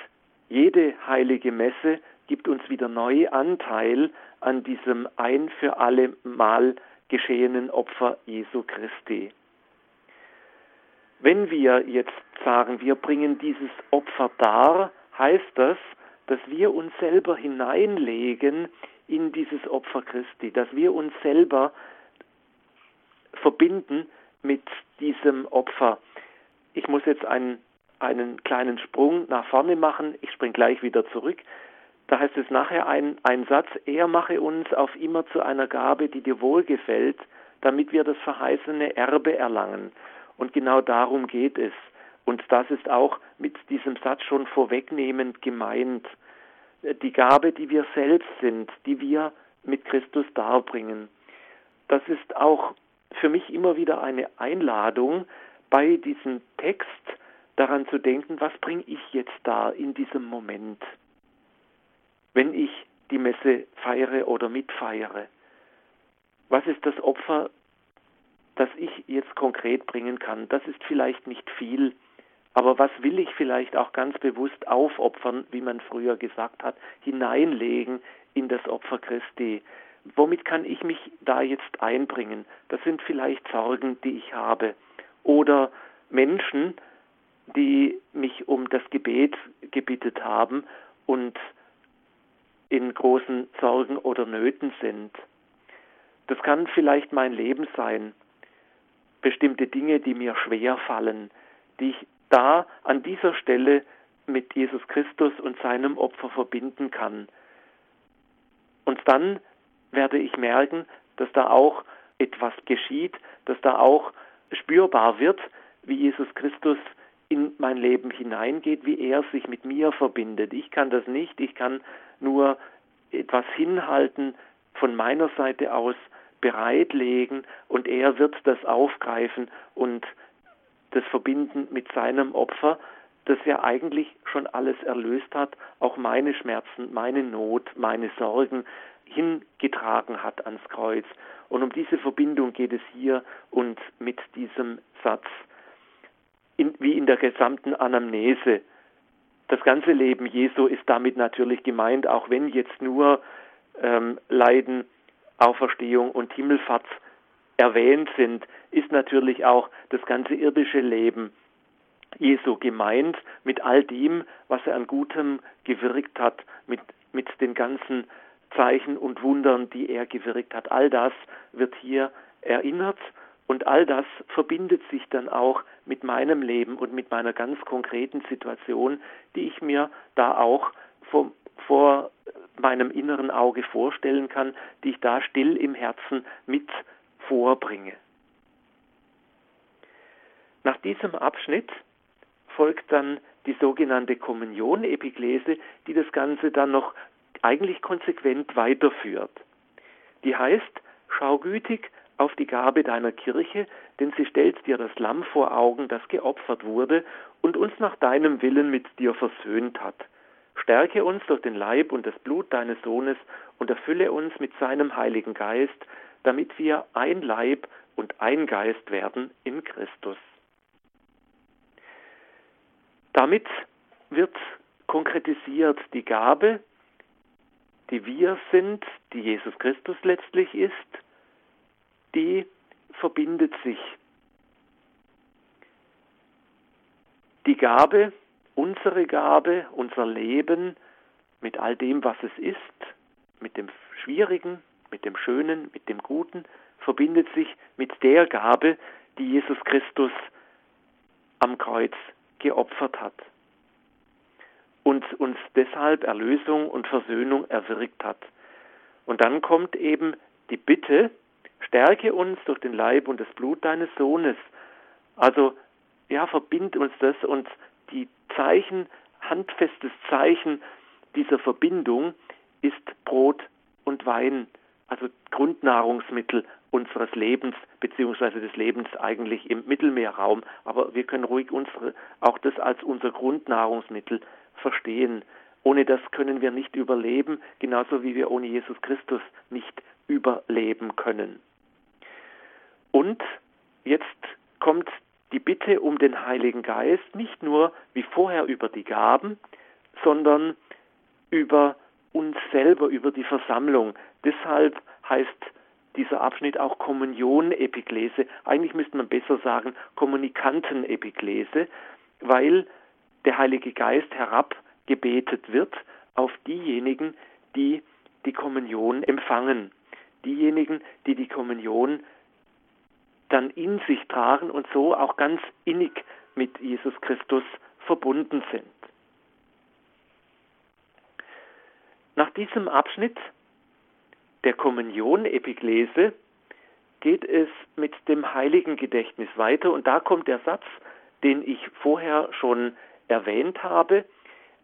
jede heilige Messe gibt uns wieder neu Anteil an diesem ein für alle Mal geschehenen Opfer Jesu Christi. Wenn wir jetzt sagen, wir bringen dieses Opfer dar, heißt das, dass wir uns selber hineinlegen in dieses Opfer Christi, dass wir uns selber verbinden mit diesem Opfer. Ich muss jetzt einen, einen kleinen Sprung nach vorne machen, ich springe gleich wieder zurück. Da heißt es nachher ein, ein Satz, er mache uns auf immer zu einer Gabe, die dir wohlgefällt, damit wir das verheißene Erbe erlangen. Und genau darum geht es. Und das ist auch mit diesem Satz schon vorwegnehmend gemeint. Die Gabe, die wir selbst sind, die wir mit Christus darbringen. Das ist auch für mich immer wieder eine Einladung, bei diesem Text daran zu denken, was bringe ich jetzt da in diesem Moment, wenn ich die Messe feiere oder mitfeiere. Was ist das Opfer, das ich jetzt konkret bringen kann? Das ist vielleicht nicht viel, aber was will ich vielleicht auch ganz bewusst aufopfern, wie man früher gesagt hat, hineinlegen in das Opfer Christi? Womit kann ich mich da jetzt einbringen? Das sind vielleicht Sorgen, die ich habe. Oder Menschen, die mich um das Gebet gebittet haben und in großen Sorgen oder Nöten sind. Das kann vielleicht mein Leben sein. Bestimmte Dinge, die mir schwer fallen, die ich da an dieser Stelle mit Jesus Christus und seinem Opfer verbinden kann. Und dann werde ich merken, dass da auch etwas geschieht, dass da auch spürbar wird, wie Jesus Christus in mein Leben hineingeht, wie er sich mit mir verbindet. Ich kann das nicht, ich kann nur etwas hinhalten, von meiner Seite aus bereitlegen und er wird das aufgreifen und das verbinden mit seinem Opfer, das ja eigentlich schon alles erlöst hat, auch meine Schmerzen, meine Not, meine Sorgen hingetragen hat ans Kreuz. Und um diese Verbindung geht es hier und mit diesem Satz, in, wie in der gesamten Anamnese. Das ganze Leben Jesu ist damit natürlich gemeint, auch wenn jetzt nur ähm, Leiden, Auferstehung und Himmelfahrt erwähnt sind, ist natürlich auch das ganze irdische Leben Jesu gemeint, mit all dem, was er an Gutem gewirkt hat, mit, mit den ganzen Zeichen und Wundern, die er gewirkt hat. All das wird hier erinnert und all das verbindet sich dann auch mit meinem Leben und mit meiner ganz konkreten Situation, die ich mir da auch vor, vor meinem inneren Auge vorstellen kann, die ich da still im Herzen mit vorbringe. Nach diesem Abschnitt folgt dann die sogenannte Kommunion, Epiklese, die das Ganze dann noch eigentlich konsequent weiterführt. Die heißt, schau gütig auf die Gabe deiner Kirche, denn sie stellt dir das Lamm vor Augen, das geopfert wurde und uns nach deinem Willen mit dir versöhnt hat. Stärke uns durch den Leib und das Blut deines Sohnes und erfülle uns mit seinem Heiligen Geist, damit wir ein Leib und ein Geist werden in Christus. Damit wird konkretisiert die Gabe, die wir sind, die Jesus Christus letztlich ist, die verbindet sich. Die Gabe, unsere Gabe, unser Leben mit all dem, was es ist, mit dem Schwierigen, mit dem Schönen, mit dem Guten, verbindet sich mit der Gabe, die Jesus Christus am Kreuz geopfert hat und uns deshalb Erlösung und Versöhnung erwirkt hat. Und dann kommt eben die Bitte, stärke uns durch den Leib und das Blut deines Sohnes. Also, ja, verbind uns das und die Zeichen, handfestes Zeichen dieser Verbindung ist Brot und Wein, also Grundnahrungsmittel unseres Lebens, beziehungsweise des Lebens eigentlich im Mittelmeerraum. Aber wir können ruhig unsere, auch das als unser Grundnahrungsmittel verstehen. Ohne das können wir nicht überleben, genauso wie wir ohne Jesus Christus nicht überleben können. Und jetzt kommt die Bitte um den Heiligen Geist nicht nur wie vorher über die Gaben, sondern über uns selber, über die Versammlung. Deshalb heißt dieser Abschnitt auch Kommunion-Epiklese. Eigentlich müsste man besser sagen Kommunikanten-Epiklese, weil der Heilige Geist herabgebetet wird auf diejenigen, die die Kommunion empfangen. Diejenigen, die die Kommunion dann in sich tragen und so auch ganz innig mit Jesus Christus verbunden sind. Nach diesem Abschnitt der Kommunion Epiklese geht es mit dem heiligen Gedächtnis weiter und da kommt der Satz, den ich vorher schon erwähnt habe,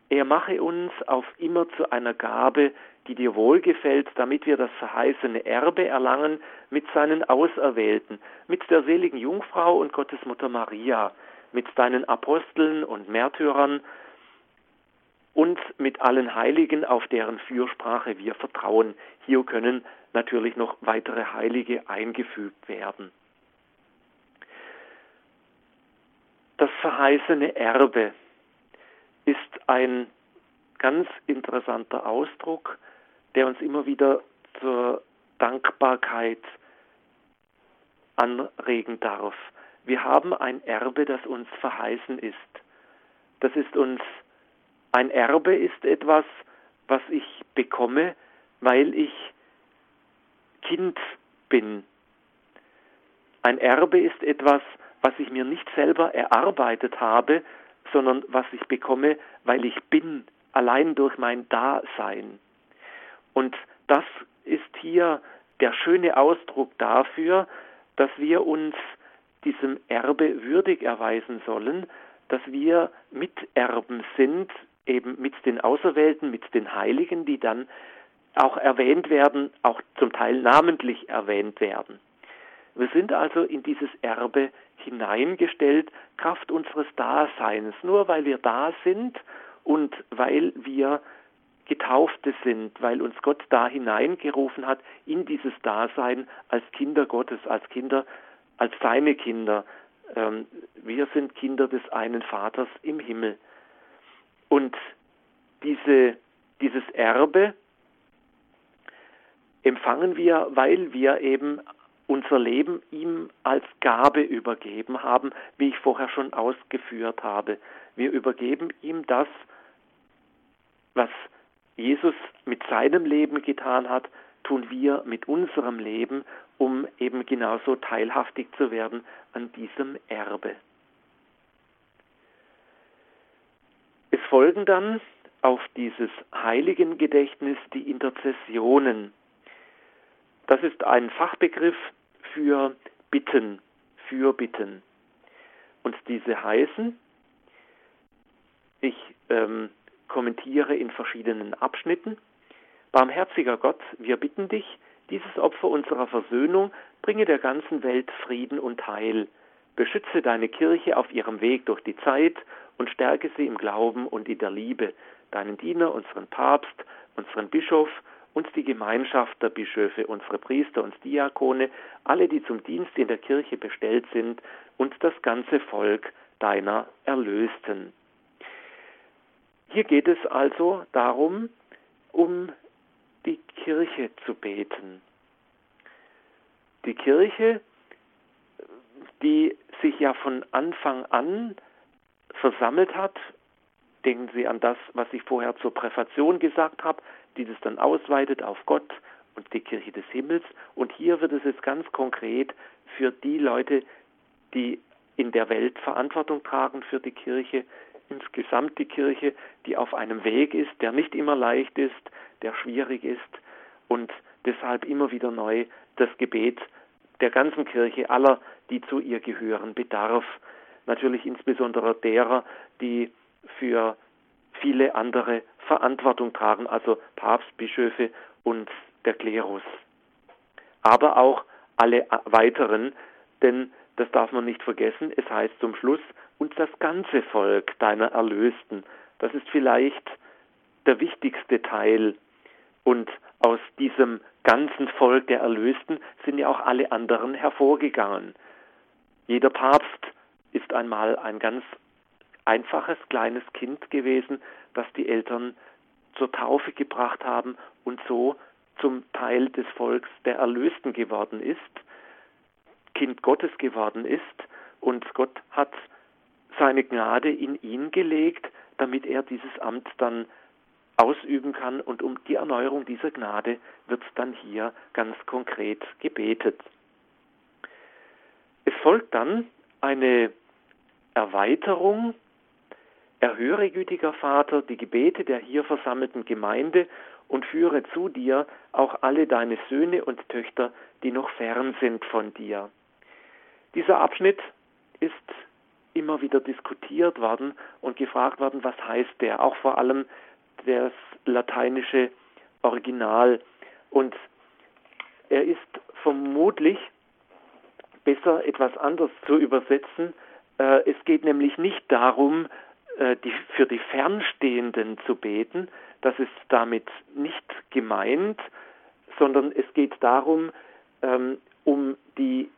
er mache uns auf immer zu einer Gabe, die dir wohlgefällt, damit wir das verheißene Erbe erlangen mit seinen Auserwählten, mit der seligen Jungfrau und Gottesmutter Maria, mit deinen Aposteln und Märtyrern und mit allen Heiligen, auf deren Fürsprache wir vertrauen. Hier können natürlich noch weitere Heilige eingefügt werden. Das verheißene Erbe ist ein ganz interessanter Ausdruck, der uns immer wieder zur Dankbarkeit anregen darf. Wir haben ein Erbe, das uns verheißen ist. Das ist uns ein Erbe ist etwas, was ich bekomme, weil ich Kind bin. Ein Erbe ist etwas, was ich mir nicht selber erarbeitet habe, sondern was ich bekomme, weil ich bin, allein durch mein Dasein. Und das ist hier der schöne Ausdruck dafür, dass wir uns diesem Erbe würdig erweisen sollen, dass wir Miterben sind, eben mit den Auserwählten, mit den Heiligen, die dann auch erwähnt werden, auch zum Teil namentlich erwähnt werden. Wir sind also in dieses Erbe hineingestellt, Kraft unseres Daseins. Nur weil wir da sind und weil wir Getaufte sind, weil uns Gott da hineingerufen hat in dieses Dasein als Kinder Gottes, als Kinder, als seine Kinder. Ähm, wir sind Kinder des einen Vaters im Himmel. Und diese, dieses Erbe empfangen wir, weil wir eben unser Leben ihm als Gabe übergeben haben, wie ich vorher schon ausgeführt habe. Wir übergeben ihm das, was Jesus mit seinem Leben getan hat, tun wir mit unserem Leben, um eben genauso teilhaftig zu werden an diesem Erbe. Es folgen dann auf dieses heiligen Gedächtnis die Interzessionen. Das ist ein Fachbegriff für Bitten, für Bitten. Und diese heißen, ich ähm, kommentiere in verschiedenen Abschnitten, Barmherziger Gott, wir bitten dich, dieses Opfer unserer Versöhnung bringe der ganzen Welt Frieden und Heil. Beschütze deine Kirche auf ihrem Weg durch die Zeit und stärke sie im Glauben und in der Liebe, deinen Diener, unseren Papst, unseren Bischof und die Gemeinschaft der Bischöfe, unsere Priester und Diakone, alle, die zum Dienst in der Kirche bestellt sind, und das ganze Volk deiner Erlösten. Hier geht es also darum, um die Kirche zu beten. Die Kirche, die sich ja von Anfang an versammelt hat, denken Sie an das, was ich vorher zur Präfation gesagt habe, die das dann ausweitet auf Gott und die Kirche des Himmels. Und hier wird es jetzt ganz konkret für die Leute, die in der Welt Verantwortung tragen für die Kirche, insgesamt die Kirche, die auf einem Weg ist, der nicht immer leicht ist, der schwierig ist und deshalb immer wieder neu das Gebet der ganzen Kirche, aller, die zu ihr gehören, bedarf. Natürlich insbesondere derer, die für viele andere Verantwortung tragen, also Papst, Bischöfe und der Klerus. Aber auch alle weiteren, denn das darf man nicht vergessen, es heißt zum Schluss, und das ganze Volk deiner Erlösten. Das ist vielleicht der wichtigste Teil. Und aus diesem ganzen Volk der Erlösten sind ja auch alle anderen hervorgegangen. Jeder Papst ist einmal ein ganz einfaches kleines Kind gewesen, das die Eltern zur Taufe gebracht haben und so zum Teil des Volks der Erlösten geworden ist, Kind Gottes geworden ist und Gott hat seine Gnade in ihn gelegt, damit er dieses Amt dann ausüben kann und um die Erneuerung dieser Gnade wird dann hier ganz konkret gebetet. Es folgt dann eine Erweiterung Erhöre, gütiger Vater, die Gebete der hier versammelten Gemeinde und führe zu dir auch alle deine Söhne und Töchter, die noch fern sind von dir. Dieser Abschnitt ist immer wieder diskutiert worden und gefragt worden, was heißt der, auch vor allem das lateinische Original. Und er ist vermutlich besser etwas anders zu übersetzen. Äh, es geht nämlich nicht darum, äh, die, für die Fernstehenden zu beten, das ist damit nicht gemeint, sondern es geht darum, ähm, um die,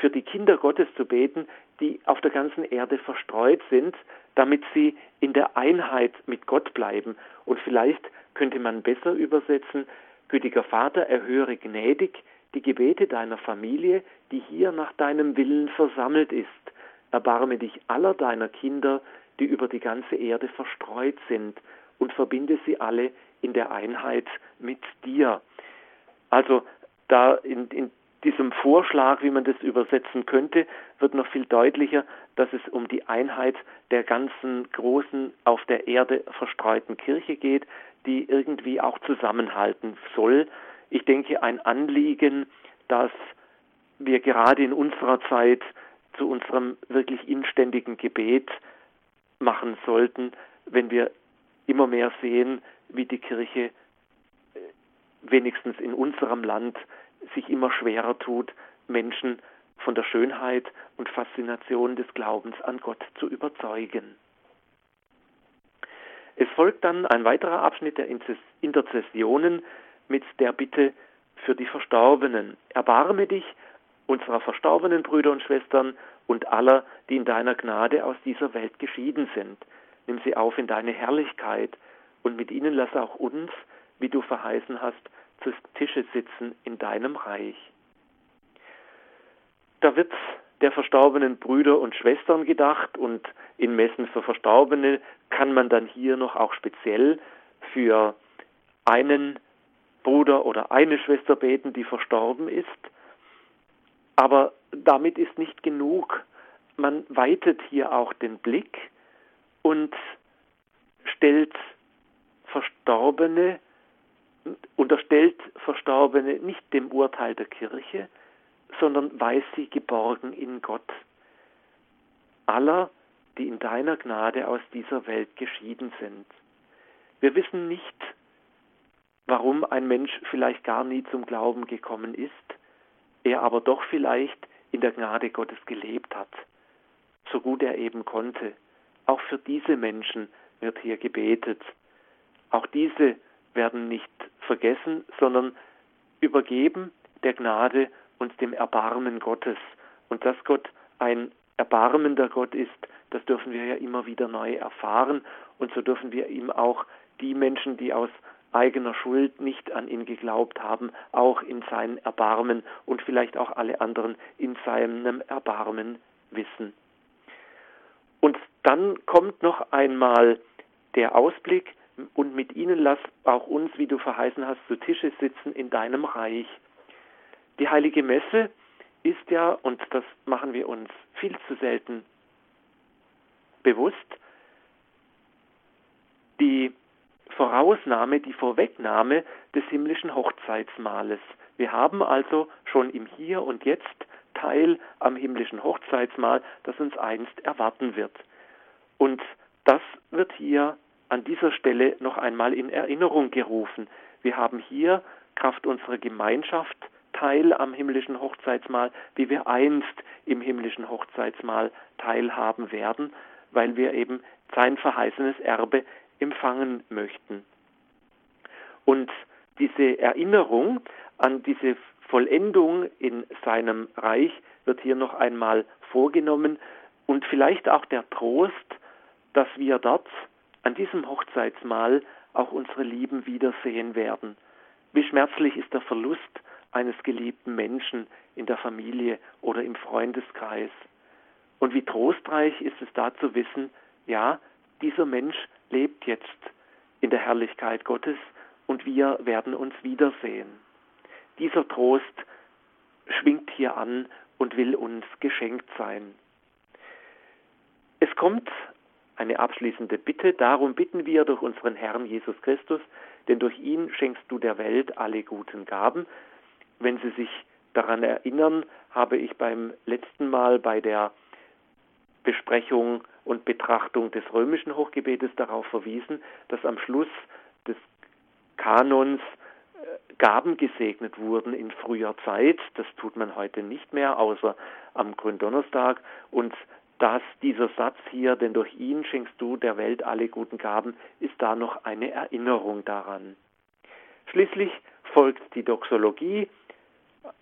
für die Kinder Gottes zu beten, die auf der ganzen Erde verstreut sind, damit sie in der Einheit mit Gott bleiben. Und vielleicht könnte man besser übersetzen, gütiger Vater, erhöre gnädig die Gebete deiner Familie, die hier nach deinem Willen versammelt ist. Erbarme dich aller deiner Kinder, die über die ganze Erde verstreut sind, und verbinde sie alle in der Einheit mit dir. Also da in, in diesem Vorschlag, wie man das übersetzen könnte, wird noch viel deutlicher, dass es um die Einheit der ganzen großen auf der Erde verstreuten Kirche geht, die irgendwie auch zusammenhalten soll. Ich denke, ein Anliegen, das wir gerade in unserer Zeit zu unserem wirklich inständigen Gebet machen sollten, wenn wir immer mehr sehen, wie die Kirche äh, wenigstens in unserem Land sich immer schwerer tut, Menschen von der Schönheit und Faszination des Glaubens an Gott zu überzeugen. Es folgt dann ein weiterer Abschnitt der Interzessionen mit der Bitte für die Verstorbenen. Erbarme dich unserer verstorbenen Brüder und Schwestern und aller, die in deiner Gnade aus dieser Welt geschieden sind. Nimm sie auf in deine Herrlichkeit und mit ihnen lass auch uns, wie du verheißen hast, zu Tische sitzen in deinem Reich. Da wird der verstorbenen Brüder und Schwestern gedacht und in Messen für Verstorbene kann man dann hier noch auch speziell für einen Bruder oder eine Schwester beten, die verstorben ist. Aber damit ist nicht genug. Man weitet hier auch den Blick und stellt Verstorbene, unterstellt Verstorbene nicht dem Urteil der Kirche, sondern weiß sie geborgen in Gott. Aller, die in deiner Gnade aus dieser Welt geschieden sind. Wir wissen nicht, warum ein Mensch vielleicht gar nie zum Glauben gekommen ist, er aber doch vielleicht in der Gnade Gottes gelebt hat, so gut er eben konnte. Auch für diese Menschen wird hier gebetet. Auch diese werden nicht vergessen, sondern übergeben der Gnade und dem Erbarmen Gottes. Und dass Gott ein erbarmender Gott ist, das dürfen wir ja immer wieder neu erfahren. Und so dürfen wir ihm auch die Menschen, die aus eigener Schuld nicht an ihn geglaubt haben, auch in sein Erbarmen und vielleicht auch alle anderen in seinem Erbarmen wissen. Und dann kommt noch einmal der Ausblick, und mit ihnen lass auch uns, wie du verheißen hast, zu Tische sitzen in deinem Reich. Die heilige Messe ist ja, und das machen wir uns viel zu selten bewusst, die Vorausnahme, die Vorwegnahme des himmlischen Hochzeitsmahles. Wir haben also schon im Hier und Jetzt Teil am himmlischen Hochzeitsmahl, das uns einst erwarten wird. Und das wird hier an dieser Stelle noch einmal in Erinnerung gerufen. Wir haben hier Kraft unserer Gemeinschaft Teil am himmlischen Hochzeitsmahl, wie wir einst im himmlischen Hochzeitsmahl teilhaben werden, weil wir eben sein verheißenes Erbe empfangen möchten. Und diese Erinnerung an diese Vollendung in seinem Reich wird hier noch einmal vorgenommen und vielleicht auch der Trost, dass wir dort an diesem Hochzeitsmahl auch unsere Lieben wiedersehen werden. Wie schmerzlich ist der Verlust eines geliebten Menschen in der Familie oder im Freundeskreis. Und wie trostreich ist es da zu wissen, ja, dieser Mensch lebt jetzt in der Herrlichkeit Gottes und wir werden uns wiedersehen. Dieser Trost schwingt hier an und will uns geschenkt sein. Es kommt eine abschließende Bitte, darum bitten wir durch unseren Herrn Jesus Christus, denn durch ihn schenkst du der Welt alle guten Gaben. Wenn Sie sich daran erinnern, habe ich beim letzten Mal bei der Besprechung und Betrachtung des römischen Hochgebetes darauf verwiesen, dass am Schluss des Kanons äh, Gaben gesegnet wurden in früher Zeit. Das tut man heute nicht mehr, außer am Gründonnerstag. Und dass dieser Satz hier, denn durch ihn schenkst du der Welt alle guten Gaben, ist da noch eine Erinnerung daran. Schließlich folgt die Doxologie,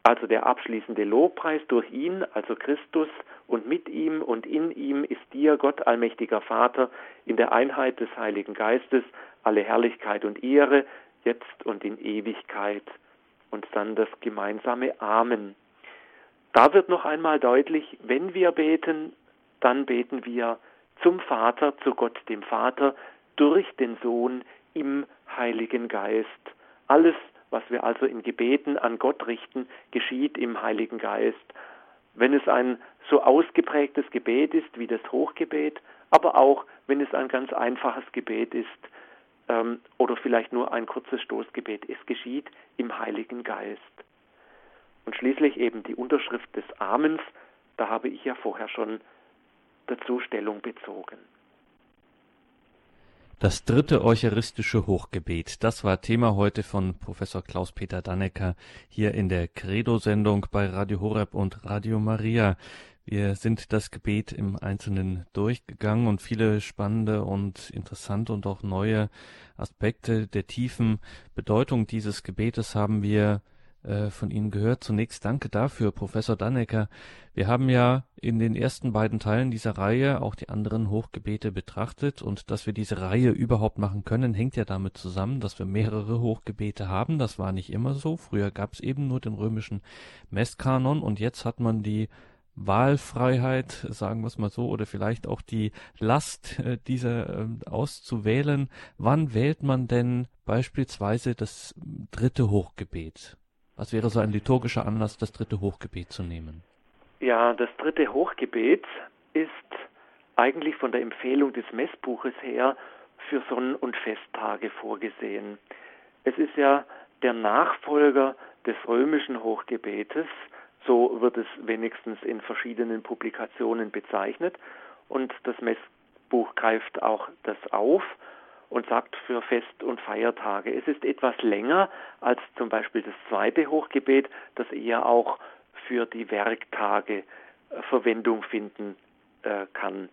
also der abschließende Lobpreis durch ihn, also Christus, und mit ihm und in ihm ist dir, Gott allmächtiger Vater, in der Einheit des Heiligen Geistes alle Herrlichkeit und Ehre, jetzt und in Ewigkeit. Und dann das gemeinsame Amen. Da wird noch einmal deutlich, wenn wir beten, dann beten wir zum Vater, zu Gott dem Vater, durch den Sohn im Heiligen Geist. Alles, was wir also in Gebeten an Gott richten, geschieht im Heiligen Geist. Wenn es ein so ausgeprägtes Gebet ist wie das Hochgebet, aber auch wenn es ein ganz einfaches Gebet ist ähm, oder vielleicht nur ein kurzes Stoßgebet, es geschieht im Heiligen Geist. Und schließlich eben die Unterschrift des Amens, da habe ich ja vorher schon dazu Stellung bezogen. Das dritte eucharistische Hochgebet, das war Thema heute von Professor Klaus-Peter Dannecker hier in der Credo-Sendung bei Radio Horeb und Radio Maria. Wir sind das Gebet im Einzelnen durchgegangen und viele spannende und interessante und auch neue Aspekte der tiefen Bedeutung dieses Gebetes haben wir äh, von Ihnen gehört. Zunächst danke dafür, Professor Dannecker. Wir haben ja in den ersten beiden Teilen dieser Reihe auch die anderen Hochgebete betrachtet und dass wir diese Reihe überhaupt machen können, hängt ja damit zusammen, dass wir mehrere Hochgebete haben. Das war nicht immer so. Früher gab es eben nur den römischen Messkanon und jetzt hat man die Wahlfreiheit, sagen wir es mal so, oder vielleicht auch die Last, äh, diese äh, auszuwählen. Wann wählt man denn beispielsweise das dritte Hochgebet? Was wäre so ein liturgischer Anlass, das dritte Hochgebet zu nehmen? Ja, das dritte Hochgebet ist eigentlich von der Empfehlung des Messbuches her für Sonn- und Festtage vorgesehen. Es ist ja der Nachfolger des römischen Hochgebetes, so wird es wenigstens in verschiedenen Publikationen bezeichnet, und das Messbuch greift auch das auf und sagt für Fest- und Feiertage. Es ist etwas länger als zum Beispiel das zweite Hochgebet, das eher auch für die Werktage äh, Verwendung finden äh, kann.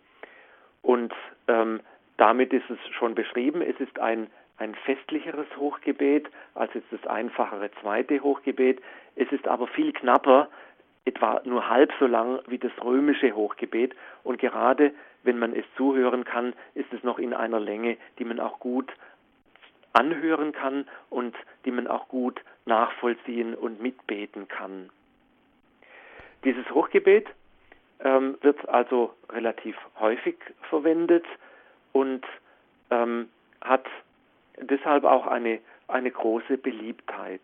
Und ähm, damit ist es schon beschrieben, es ist ein, ein festlicheres Hochgebet als jetzt das einfachere zweite Hochgebet. Es ist aber viel knapper, etwa nur halb so lang wie das römische Hochgebet. Und gerade wenn man es zuhören kann, ist es noch in einer Länge, die man auch gut anhören kann und die man auch gut nachvollziehen und mitbeten kann. Dieses Hochgebet ähm, wird also relativ häufig verwendet und ähm, hat deshalb auch eine, eine große Beliebtheit.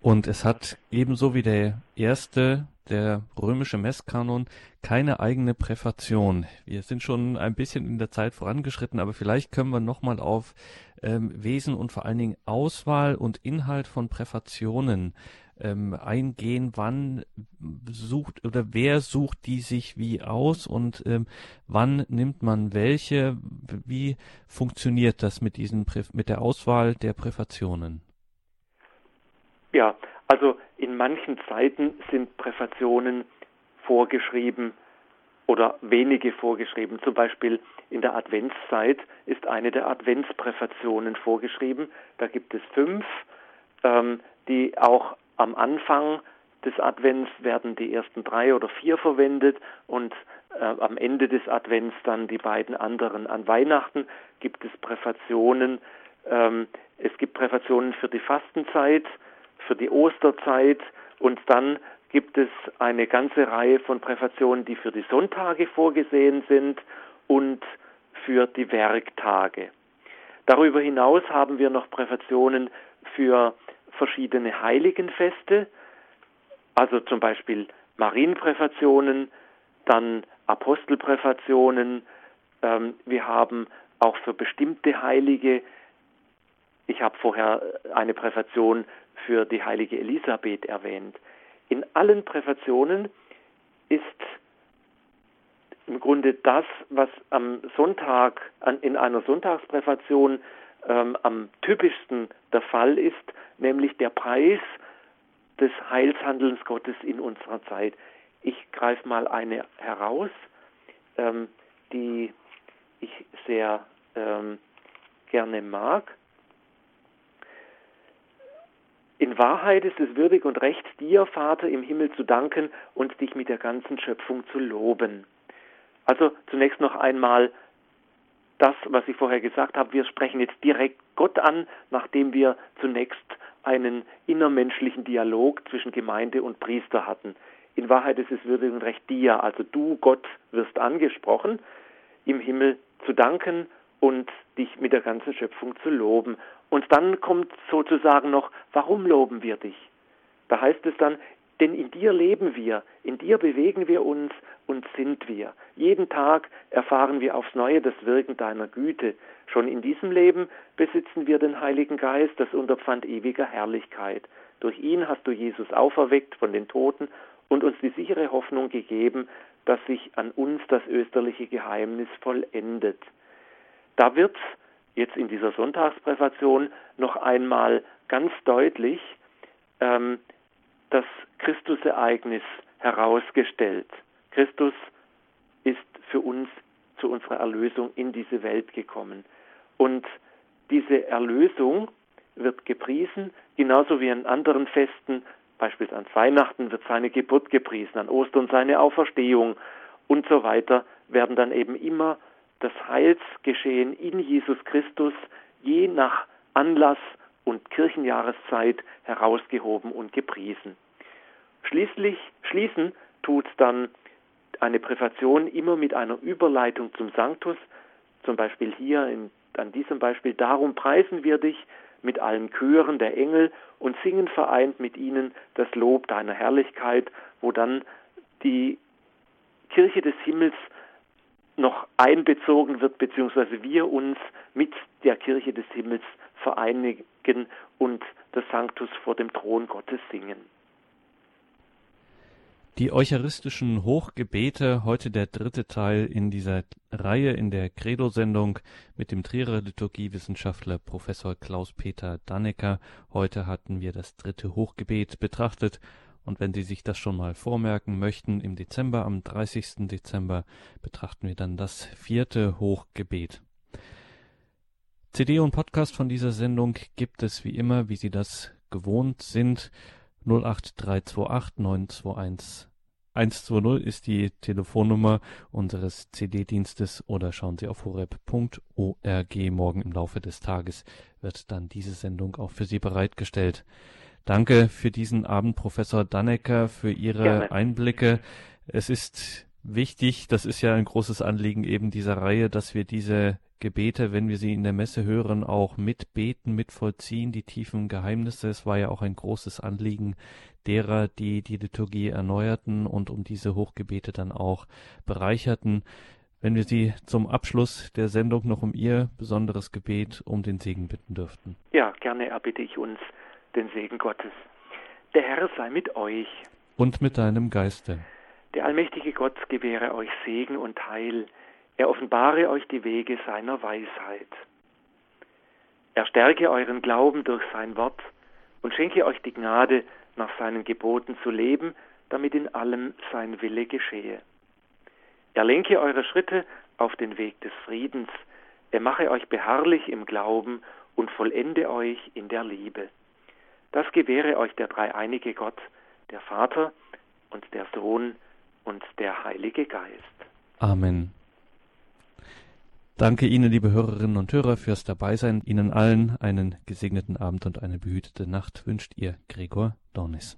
Und es hat ebenso wie der erste, der römische Messkanon, keine eigene Präfation. Wir sind schon ein bisschen in der Zeit vorangeschritten, aber vielleicht können wir nochmal auf ähm, Wesen und vor allen Dingen Auswahl und Inhalt von Präfationen ähm, eingehen. Wann sucht oder wer sucht die sich wie aus und ähm, wann nimmt man welche? Wie funktioniert das mit diesen mit der Auswahl der Präfationen? Ja, also in manchen Zeiten sind Präfationen vorgeschrieben oder wenige vorgeschrieben. Zum Beispiel in der Adventszeit ist eine der Adventspräfationen vorgeschrieben. Da gibt es fünf, ähm, die auch am Anfang des Advents werden die ersten drei oder vier verwendet und äh, am Ende des Advents dann die beiden anderen. An Weihnachten gibt es Präfationen. Ähm, es gibt Präfationen für die Fastenzeit, für die Osterzeit und dann gibt es eine ganze Reihe von Präfationen, die für die Sonntage vorgesehen sind und für die Werktage. Darüber hinaus haben wir noch Präfationen für verschiedene Heiligenfeste, also zum Beispiel Marienpräfationen, dann Apostelpräfationen. Ähm, wir haben auch für bestimmte Heilige, ich habe vorher eine Präfation für die heilige Elisabeth erwähnt. In allen Präfationen ist im Grunde das, was am Sonntag, an, in einer Sonntagspräfation ähm, am typischsten der Fall ist, nämlich der Preis des Heilshandelns Gottes in unserer Zeit. Ich greife mal eine heraus, ähm, die ich sehr ähm, gerne mag. In Wahrheit ist es würdig und recht, dir, Vater im Himmel, zu danken und dich mit der ganzen Schöpfung zu loben. Also zunächst noch einmal das, was ich vorher gesagt habe. Wir sprechen jetzt direkt Gott an, nachdem wir zunächst einen innermenschlichen Dialog zwischen Gemeinde und Priester hatten. In Wahrheit ist es würdig und recht dir, also du, Gott, wirst angesprochen, im Himmel zu danken und dich mit der ganzen Schöpfung zu loben. Und dann kommt sozusagen noch, warum loben wir dich? Da heißt es dann, denn in dir leben wir, in dir bewegen wir uns und sind wir. Jeden Tag erfahren wir aufs Neue das Wirken deiner Güte. Schon in diesem Leben besitzen wir den Heiligen Geist, das Unterpfand ewiger Herrlichkeit. Durch ihn hast du Jesus auferweckt von den Toten und uns die sichere Hoffnung gegeben, dass sich an uns das österliche Geheimnis vollendet. Da wird jetzt in dieser Sonntagspräfation noch einmal ganz deutlich ähm, das Christusereignis herausgestellt. Christus ist für uns zu unserer Erlösung in diese Welt gekommen. Und diese Erlösung wird gepriesen, genauso wie an anderen Festen, beispielsweise an Weihnachten wird seine Geburt gepriesen, an Ostern seine Auferstehung und so weiter, werden dann eben immer das Heilsgeschehen in Jesus Christus je nach Anlass und Kirchenjahreszeit herausgehoben und gepriesen. Schließlich schließen tut dann eine Präfation immer mit einer Überleitung zum Sanctus, zum Beispiel hier in, an diesem Beispiel, darum preisen wir dich mit allen Chören der Engel und singen vereint mit ihnen das Lob deiner Herrlichkeit, wo dann die Kirche des Himmels noch einbezogen wird, beziehungsweise wir uns mit der Kirche des Himmels vereinigen und das Sanctus vor dem Thron Gottes singen. Die eucharistischen Hochgebete, heute der dritte Teil in dieser Reihe in der Credo-Sendung mit dem Trierer Liturgiewissenschaftler Professor Klaus-Peter Dannecker. Heute hatten wir das dritte Hochgebet betrachtet und wenn Sie sich das schon mal vormerken möchten, im Dezember, am 30. Dezember, betrachten wir dann das vierte Hochgebet. CD und Podcast von dieser Sendung gibt es wie immer, wie Sie das gewohnt sind. 08328 921 120 ist die Telefonnummer unseres CD-Dienstes oder schauen Sie auf horeb.org. Morgen im Laufe des Tages wird dann diese Sendung auch für Sie bereitgestellt. Danke für diesen Abend, Professor Dannecker, für Ihre Gerne. Einblicke. Es ist wichtig, das ist ja ein großes Anliegen eben dieser Reihe, dass wir diese Gebete, wenn wir sie in der Messe hören, auch mitbeten, mitvollziehen, die tiefen Geheimnisse. Es war ja auch ein großes Anliegen derer, die die Liturgie erneuerten und um diese Hochgebete dann auch bereicherten. Wenn wir Sie zum Abschluss der Sendung noch um Ihr besonderes Gebet um den Segen bitten dürften. Ja, gerne erbitte ich uns den Segen Gottes. Der Herr sei mit euch. Und mit deinem Geiste. Der allmächtige Gott gewähre euch Segen und Heil. Er offenbare euch die Wege seiner Weisheit. Er stärke euren Glauben durch sein Wort und schenke euch die Gnade, nach seinen Geboten zu leben, damit in allem sein Wille geschehe. Er lenke eure Schritte auf den Weg des Friedens. Er mache euch beharrlich im Glauben und vollende euch in der Liebe. Das gewähre euch der dreieinige Gott, der Vater und der Sohn und der Heilige Geist. Amen. Danke Ihnen, liebe Hörerinnen und Hörer, fürs Dabeisein. Ihnen allen einen gesegneten Abend und eine behütete Nacht wünscht Ihr Gregor Dornis.